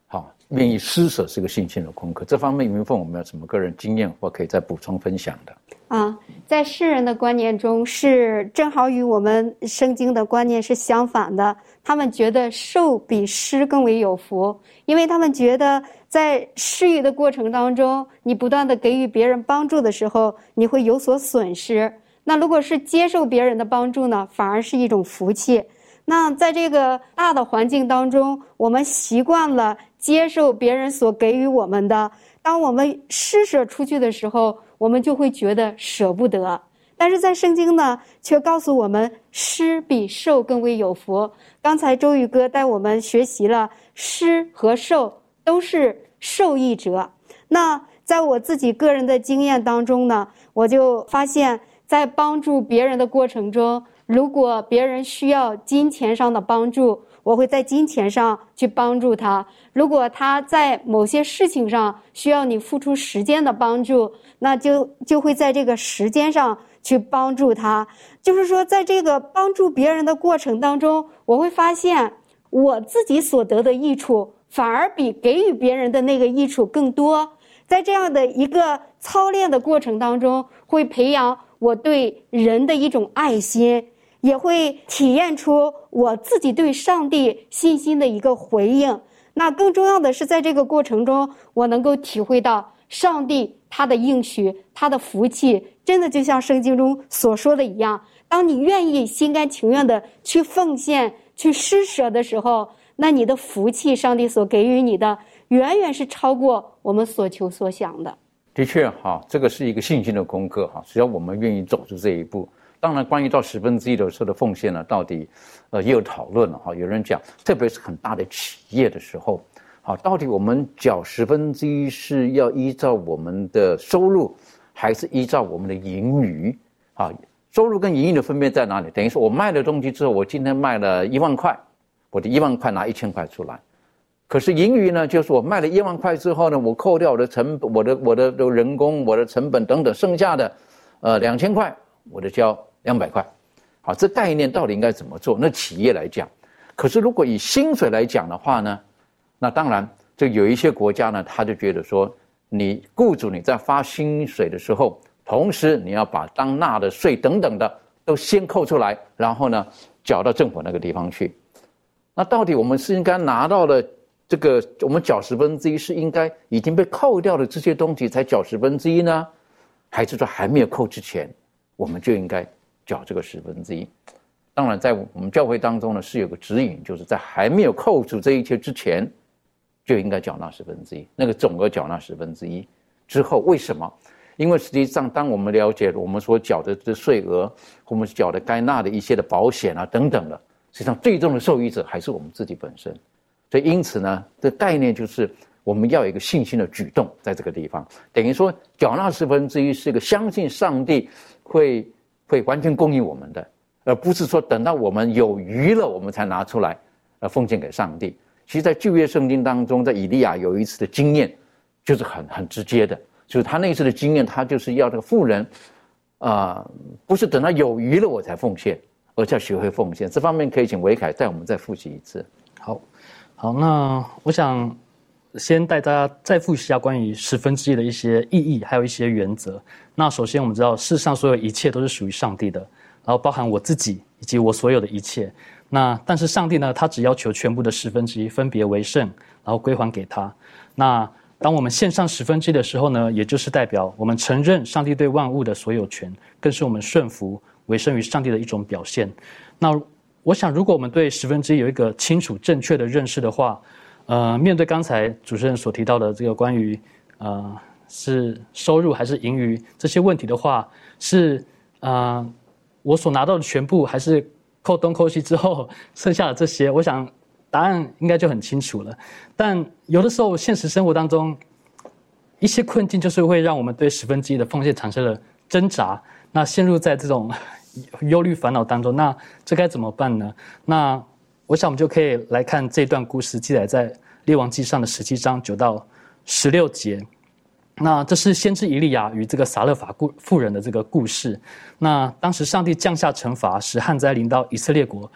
好，愿意施舍是个信心的功课。这方面，云凤，我们有什么个人经验或可以再补充分享的？啊，在世人的观念中，是正好与我们圣经的观念是相反的。他们觉得受比施更为有福，因为他们觉得在施予的过程当中，你不断的给予别人帮助的时候，你会有所损失。那如果是接受别人的帮助呢，反而是一种福气。那在这个大的环境当中，我们习惯了接受别人所给予我们的，当我们施舍出去的时候，我们就会觉得舍不得。但是在圣经呢，却告诉我们施比受更为有福。刚才周宇哥带我们学习了施和受都是受益者。那在我自己个人的经验当中呢，我就发现。在帮助别人的过程中，如果别人需要金钱上的帮助，我会在金钱上去帮助他；如果他在某些事情上需要你付出时间的帮助，那就就会在这个时间上去帮助他。就是说，在这个帮助别人的过程当中，我会发现我自己所得的益处反而比给予别人的那个益处更多。在这样的一个操练的过程当中，会培养。我对人的一种爱心，也会体验出我自己对上帝信心的一个回应。那更重要的是，在这个过程中，我能够体会到上帝他的应许，他的福气，真的就像圣经中所说的一样。当你愿意心甘情愿的去奉献、去施舍的时候，那你的福气，上帝所给予你的，远远是超过我们所求所想的。的确，哈，这个是一个信心的功课，哈。只要我们愿意走出这一步，当然，关于到十分之一的时候的奉献呢，到底，呃，也有讨论了，哈。有人讲，特别是很大的企业的时候，好，到底我们缴十分之一是要依照我们的收入，还是依照我们的盈余？啊，收入跟盈余的分别在哪里？等于说我卖了东西之后，我今天卖了一万块，我的一万块拿一千块出来。可是盈余呢？就是我卖了一万块之后呢，我扣掉我的成本、我的我的的人工、我的成本等等，剩下的，呃，两千块，我的交两百块。好，这概念到底应该怎么做？那企业来讲，可是如果以薪水来讲的话呢，那当然，这有一些国家呢，他就觉得说，你雇主你在发薪水的时候，同时你要把当纳的税等等的都先扣出来，然后呢，缴到政府那个地方去。那到底我们是应该拿到了？这个我们缴十分之一是应该已经被扣掉的这些东西才缴十分之一呢，还是说还没有扣之前，我们就应该缴这个十分之一？当然，在我们教会当中呢，是有个指引，就是在还没有扣除这一切之前，就应该缴纳十分之一。那个总额缴纳十分之一之后，为什么？因为实际上，当我们了解我们所缴的这税额，我们缴的该纳的一些的保险啊等等的，实际上最终的受益者还是我们自己本身。所以，因此呢，这概念就是我们要有一个信心的举动，在这个地方，等于说缴纳十分之一是一个相信上帝会会完全供应我们的，而不是说等到我们有余了，我们才拿出来，呃，奉献给上帝。其实，在旧约圣经当中，在以利亚有一次的经验，就是很很直接的，就是他那次的经验，他就是要这个富人，啊，不是等到有余了我才奉献，而是要学会奉献。这方面可以请维凯带我们再复习一次。好，那我想先带大家再复习一下关于十分之一的一些意义，还有一些原则。那首先，我们知道世上所有一切都是属于上帝的，然后包含我自己以及我所有的一切。那但是上帝呢，他只要求全部的十分之一分别为圣，然后归还给他。那当我们献上十分之一的时候呢，也就是代表我们承认上帝对万物的所有权，更是我们顺服委身于上帝的一种表现。那我想，如果我们对十分之一有一个清楚正确的认识的话，呃，面对刚才主持人所提到的这个关于呃。是收入还是盈余这些问题的话，是啊，我所拿到的全部，还是扣东扣西之后 剩下的这些？我想答案应该就很清楚了。但有的时候，现实生活当中一些困境，就是会让我们对十分之一的奉献产生了挣扎，那陷入在这种忧虑烦恼当中。那这该怎么办呢？那我想我们就可以来看这段故事，记载在列王记上的十七章九到十六节。那这是先知以利亚与这个撒勒法故妇人的这个故事。那当时上帝降下惩罚，使旱灾临到以色列国。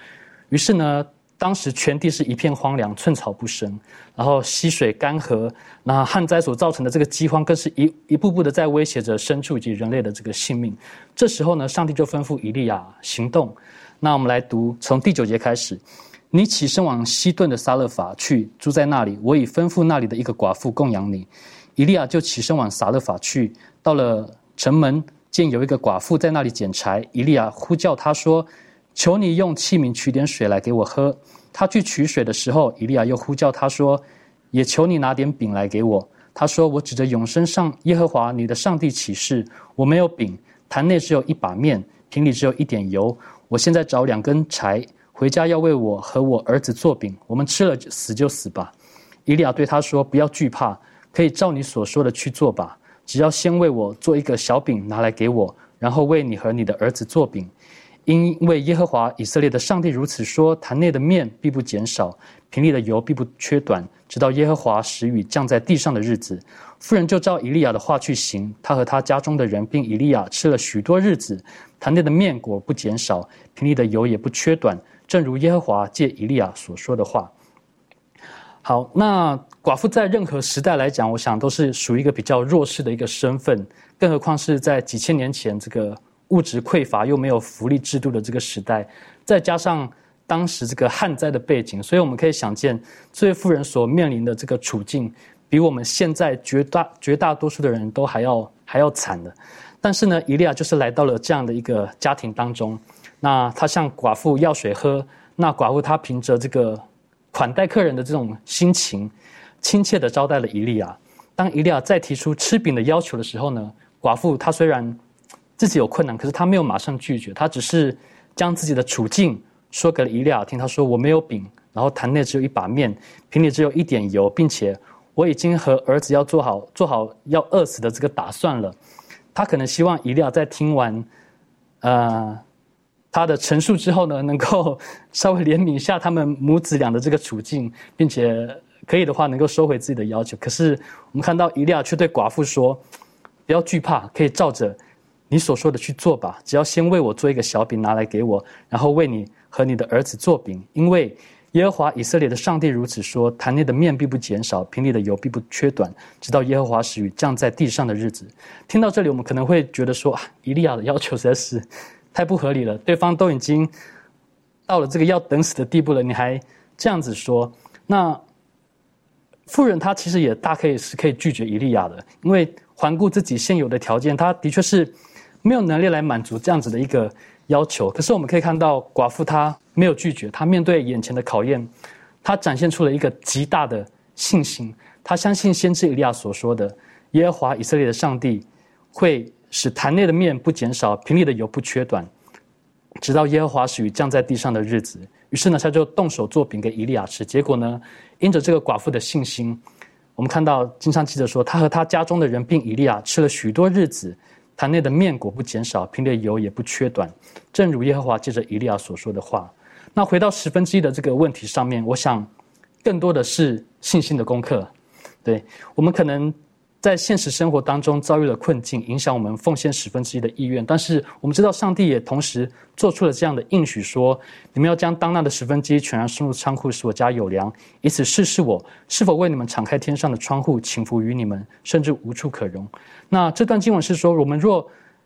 于是呢，当时全地是一片荒凉，寸草不生，然后溪水干涸。那旱灾所造成的这个饥荒，更是一一步步的在威胁着牲畜以及人类的这个性命。这时候呢，上帝就吩咐以利亚行动。那我们来读从第九节开始：你起身往西顿的撒勒法去，住在那里。我已吩咐那里的一个寡妇供养你。以利亚就起身往撒勒法去，到了城门，见有一个寡妇在那里捡柴。以利亚呼叫他说：“求你用器皿取点水来给我喝。”他去取水的时候，以利亚又呼叫他说：“也求你拿点饼来给我。”他说：“我指着永生上耶和华你的上帝起誓，我没有饼，坛内只有一把面，瓶里只有一点油。我现在找两根柴，回家要为我和我儿子做饼，我们吃了死就死吧。”以利亚对他说：“不要惧怕。”可以照你所说的去做吧，只要先为我做一个小饼拿来给我，然后为你和你的儿子做饼。因为耶和华以色列的上帝如此说：坛内的面必不减少，瓶里的油必不缺短，直到耶和华使雨降在地上的日子。妇人就照以利亚的话去行，他和他家中的人并以利亚吃了许多日子，坛内的面果不减少，瓶里的油也不缺短，正如耶和华借以利亚所说的话。好，那寡妇在任何时代来讲，我想都是属于一个比较弱势的一个身份，更何况是在几千年前这个物质匮乏又没有福利制度的这个时代，再加上当时这个旱灾的背景，所以我们可以想见，这位妇人所面临的这个处境，比我们现在绝大绝大多数的人都还要还要惨的。但是呢，伊利亚就是来到了这样的一个家庭当中，那他向寡妇要水喝，那寡妇她凭着这个。款待客人的这种心情，亲切的招待了伊利亚。当伊利亚再提出吃饼的要求的时候呢，寡妇她虽然自己有困难，可是他没有马上拒绝，他只是将自己的处境说给了伊利亚听。他说：“我没有饼，然后坛内只有一把面，瓶里只有一点油，并且我已经和儿子要做好做好要饿死的这个打算了。”他可能希望伊利亚在听完，呃。他的陈述之后呢，能够稍微怜悯一下他们母子俩的这个处境，并且可以的话能够收回自己的要求。可是我们看到伊利亚却对寡妇说：“不要惧怕，可以照着你所说的去做吧。只要先为我做一个小饼拿来给我，然后为你和你的儿子做饼。因为耶和华以色列的上帝如此说：坛内的面必不减少，瓶里的油必不缺短，直到耶和华使雨降在地上的日子。”听到这里，我们可能会觉得说：“啊伊利亚的要求实在是 ……”太不合理了！对方都已经到了这个要等死的地步了，你还这样子说？那富人他其实也大可以是可以拒绝伊利亚的，因为环顾自己现有的条件，他的确是没有能力来满足这样子的一个要求。可是我们可以看到，寡妇她没有拒绝，她面对眼前的考验，她展现出了一个极大的信心。她相信先知以利亚所说的耶和华以色列的上帝会。使坛内的面不减少，瓶里的油不缺短，直到耶和华使雨降在地上的日子。于是呢，他就动手做饼给以利亚吃。结果呢，因着这个寡妇的信心，我们看到经上记者说，他和他家中的人并以利亚吃了许多日子，坛内的面果不减少，瓶的油也不缺短，正如耶和华借着以利亚所说的话。那回到十分之一的这个问题上面，我想更多的是信心的功课。对我们可能。在现实生活当中遭遇了困境，影响我们奉献十分之一的意愿。但是我们知道，上帝也同时做出了这样的应许，说：“你们要将当纳的十分之一全然送入仓库，使我家有粮，以此试试我是否为你们敞开天上的窗户，请福于你们，甚至无处可容。”那这段经文是说，我们若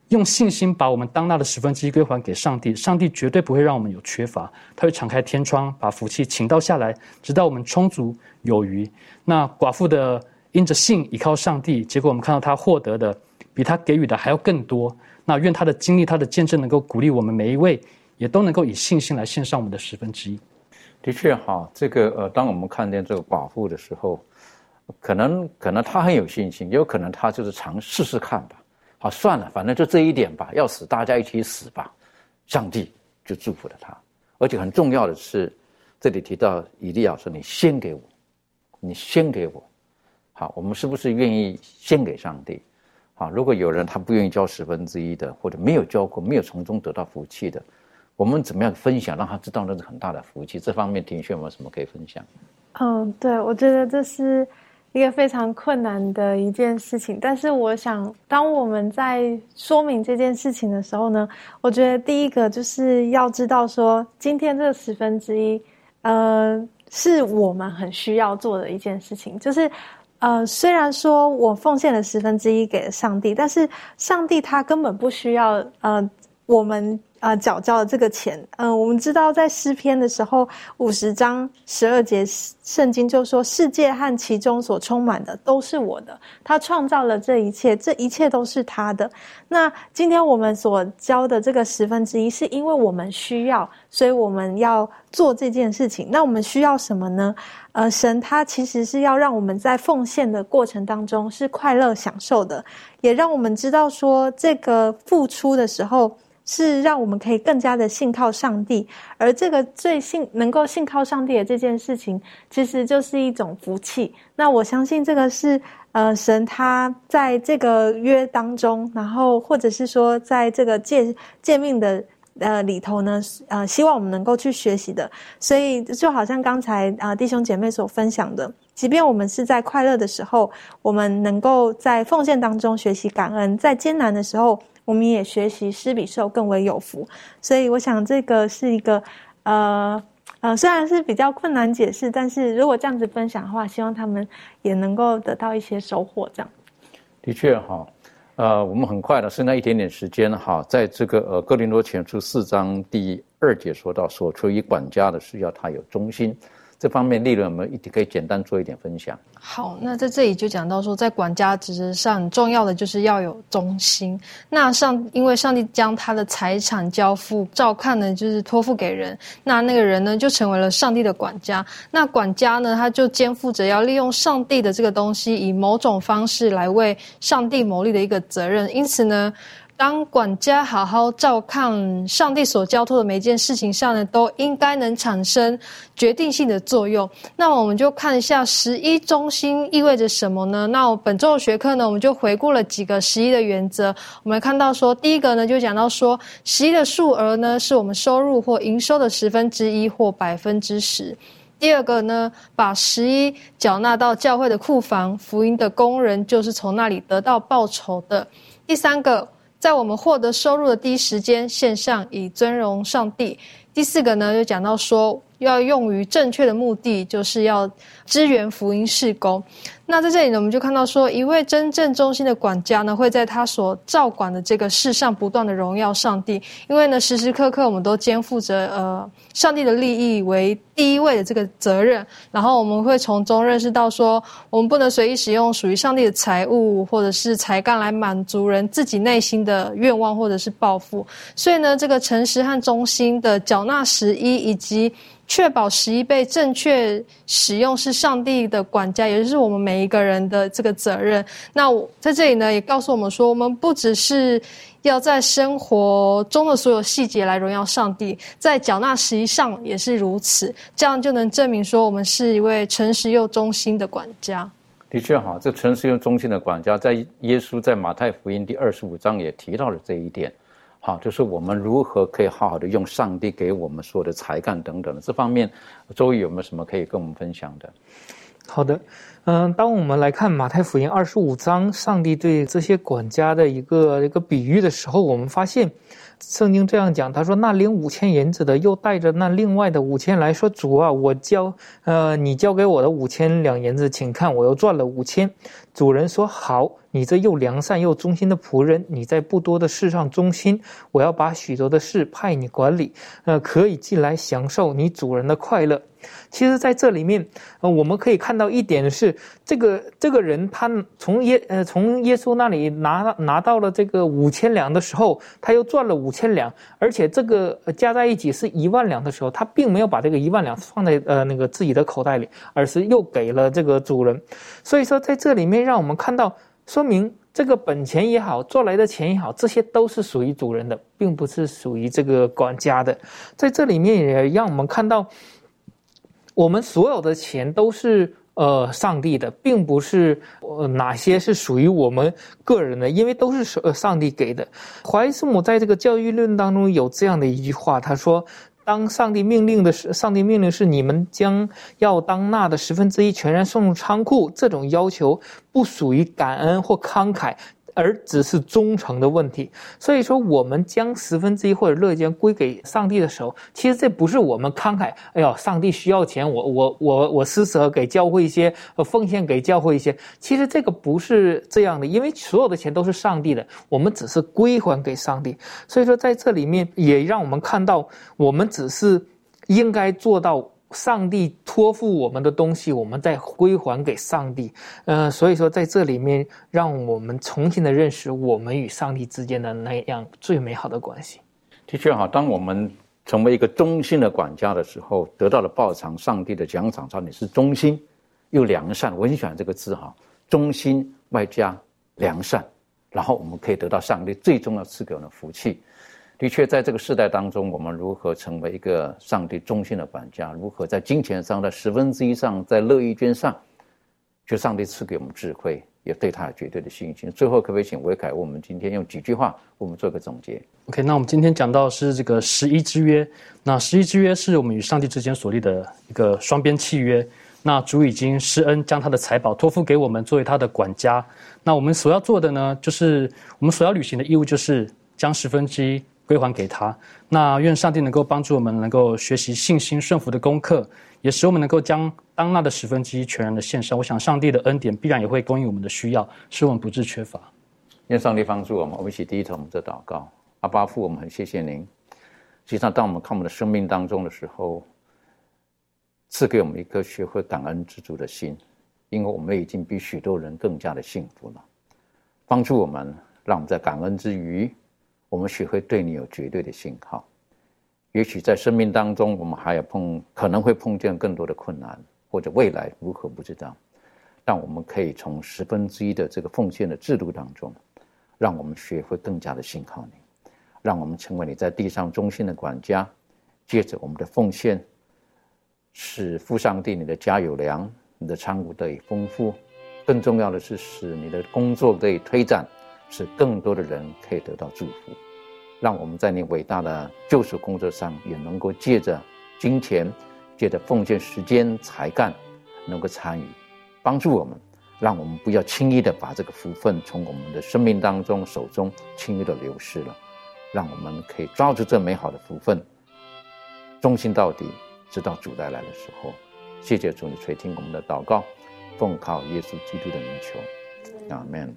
用信心把我们当纳的十分之一归还给上帝，上帝绝对不会让我们有缺乏，他会敞开天窗，把福气倾倒下来，直到我们充足有余。那寡妇的。因着信依靠上帝，结果我们看到他获得的比他给予的还要更多。那愿他的经历、他的见证能够鼓励我们每一位，也都能够以信心来献上我们的十分之一。的确，哈，这个呃，当我们看见这个寡妇的时候，可能可能他很有信心，也有可能他就是尝试试看吧。好，算了，反正就这一点吧，要死大家一起死吧。上帝就祝福了他，而且很重要的是，这里提到以利亚说：“你先给我，你先给我。”好，我们是不是愿意献给上帝？好，如果有人他不愿意交十分之一的，或者没有交过，没有从中得到福气的，我们怎么样分享，让他知道那是很大的福气？这方面，庭轩有没有什么可以分享？嗯，对，我觉得这是一个非常困难的一件事情。但是，我想，当我们在说明这件事情的时候呢，我觉得第一个就是要知道说，今天这十分之一，呃，是我们很需要做的一件事情，就是。呃，虽然说我奉献了十分之一给了上帝，但是上帝他根本不需要呃我们呃缴交的这个钱。嗯，我们知道在诗篇的时候，五十章十二节圣经就说：“世界和其中所充满的都是我的。”他创造了这一切，这一切都是他的。那今天我们所交的这个十分之一，是因为我们需要，所以我们要做这件事情。那我们需要什么呢？呃，神他其实是要让我们在奉献的过程当中是快乐享受的，也让我们知道说这个付出的时候是让我们可以更加的信靠上帝，而这个最信能够信靠上帝的这件事情，其实就是一种福气。那我相信这个是呃神他在这个约当中，然后或者是说在这个诫诫命的。呃，里头呢，呃，希望我们能够去学习的，所以就好像刚才啊弟兄姐妹所分享的，即便我们是在快乐的时候，我们能够在奉献当中学习感恩；在艰难的时候，我们也学习施比受更为有福。所以，我想这个是一个呃呃，虽然是比较困难解释，但是如果这样子分享的话，希望他们也能够得到一些收获。这样，的确哈。呃，我们很快的剩下一点点时间哈，在这个呃《哥林多前书》四章第二节说到，所处于管家的是要他有忠心。这方面利润，我们一可以简单做一点分享。好，那在这里就讲到说，在管家职责上，重要的就是要有忠心。那上，因为上帝将他的财产交付照看呢，就是托付给人，那那个人呢，就成为了上帝的管家。那管家呢，他就肩负着要利用上帝的这个东西，以某种方式来为上帝谋利的一个责任。因此呢。当管家好好照看上帝所交托的每一件事情上呢，都应该能产生决定性的作用。那么我们就看一下十一中心意味着什么呢？那我本周的学科呢，我们就回顾了几个十一的原则。我们看到说，第一个呢，就讲到说，十一的数额呢，是我们收入或营收的十分之一或百分之十。第二个呢，把十一缴纳到教会的库房，福音的工人就是从那里得到报酬的。第三个。在我们获得收入的第一时间，献上以尊荣上帝。第四个呢，就讲到说。要用于正确的目的，就是要支援福音事工。那在这里呢，我们就看到说，一位真正忠心的管家呢，会在他所照管的这个世上不断的荣耀上帝。因为呢，时时刻刻我们都肩负着呃上帝的利益为第一位的这个责任。然后我们会从中认识到说，我们不能随意使用属于上帝的财物或者是才干来满足人自己内心的愿望或者是抱负。所以呢，这个诚实和忠心的缴纳十一以及。确保十一倍正确使用是上帝的管家，也就是我们每一个人的这个责任。那我在这里呢，也告诉我们说，我们不只是要在生活中的所有细节来荣耀上帝，在缴纳十一上也是如此。这样就能证明说，我们是一位诚实又忠心的管家。的确哈，这诚实又忠心的管家，在耶稣在马太福音第二十五章也提到了这一点。好，就是我们如何可以好好的用上帝给我们所有的才干等等的这方面，周瑜有没有什么可以跟我们分享的？好的，嗯，当我们来看马太福音二十五章，上帝对这些管家的一个一个比喻的时候，我们发现。圣经这样讲，他说：“那领五千银子的，又带着那另外的五千来说，主啊，我交，呃，你交给我的五千两银子，请看，我又赚了五千。”主人说：“好，你这又良善又忠心的仆人，你在不多的事上忠心，我要把许多的事派你管理，呃，可以进来享受你主人的快乐。”其实，在这里面，呃，我们可以看到一点是，这个这个人他从耶呃从耶稣那里拿拿到了这个五千两的时候，他又赚了五千两，而且这个加在一起是一万两的时候，他并没有把这个一万两放在呃那个自己的口袋里，而是又给了这个主人。所以说，在这里面让我们看到，说明这个本钱也好，赚来的钱也好，这些都是属于主人的，并不是属于这个管家的。在这里面也让我们看到。我们所有的钱都是呃上帝的，并不是呃哪些是属于我们个人的，因为都是呃上帝给的。怀斯姆在这个教育论当中有这样的一句话，他说：“当上帝命令的是，上帝命令是你们将要当纳的十分之一全然送入仓库，这种要求不属于感恩或慷慨。”而只是忠诚的问题，所以说我们将十分之一或者乐捐归给上帝的时候，其实这不是我们慷慨。哎呦，上帝需要钱，我我我我施舍给教会一些，奉献给教会一些。其实这个不是这样的，因为所有的钱都是上帝的，我们只是归还给上帝。所以说在这里面也让我们看到，我们只是应该做到。上帝托付我们的东西，我们再归还给上帝。呃，所以说在这里面，让我们重新的认识我们与上帝之间的那样最美好的关系。的确哈，当我们成为一个忠心的管家的时候，得到了报偿，上帝的奖赏，上帝是忠心又良善。我很喜欢这个字哈，忠心外加良善，然后我们可以得到上帝最重要赐给我们的福气。的确，在这个时代当中，我们如何成为一个上帝忠心的管家？如何在金钱上、在十分之一上、在乐意捐上，求上帝赐给我们智慧，也对他有绝对的信心。最后，可不可以请维凯我们今天用几句话，我们做个总结？OK，那我们今天讲到是这个十一之约。那十一之约是我们与上帝之间所立的一个双边契约。那主已经施恩，将他的财宝托付给我们，作为他的管家。那我们所要做的呢，就是我们所要履行的义务，就是将十分之一。归还给他。那愿上帝能够帮助我们，能够学习信心顺服的功课，也使我们能够将当纳的十分之一全然的献上。我想上帝的恩典必然也会供应我们的需要，使我们不致缺乏。愿上帝帮助我们，我们一起低头，我们在祷告。阿巴父，我们很谢谢您。实际上，当我们看我们的生命当中的时候，赐给我们一颗学会感恩知足的心，因为我们已经比许多人更加的幸福了。帮助我们，让我们在感恩之余。我们学会对你有绝对的信号。也许在生命当中，我们还要碰，可能会碰见更多的困难，或者未来如何不知道。但我们可以从十分之一的这个奉献的制度当中，让我们学会更加的信靠你，让我们成为你在地上中心的管家。借着我们的奉献，使父上帝你的家有粮，你的仓库得以丰富。更重要的是，使你的工作得以推展。使更多的人可以得到祝福，让我们在你伟大的救赎工作上也能够借着金钱、借着奉献时间、才干，能够参与，帮助我们，让我们不要轻易的把这个福分从我们的生命当中手中轻易的流失了，让我们可以抓住这美好的福分，忠心到底，直到主带来的时候。谢谢主，你垂听我们的祷告，奉靠耶稣基督的名求，阿门。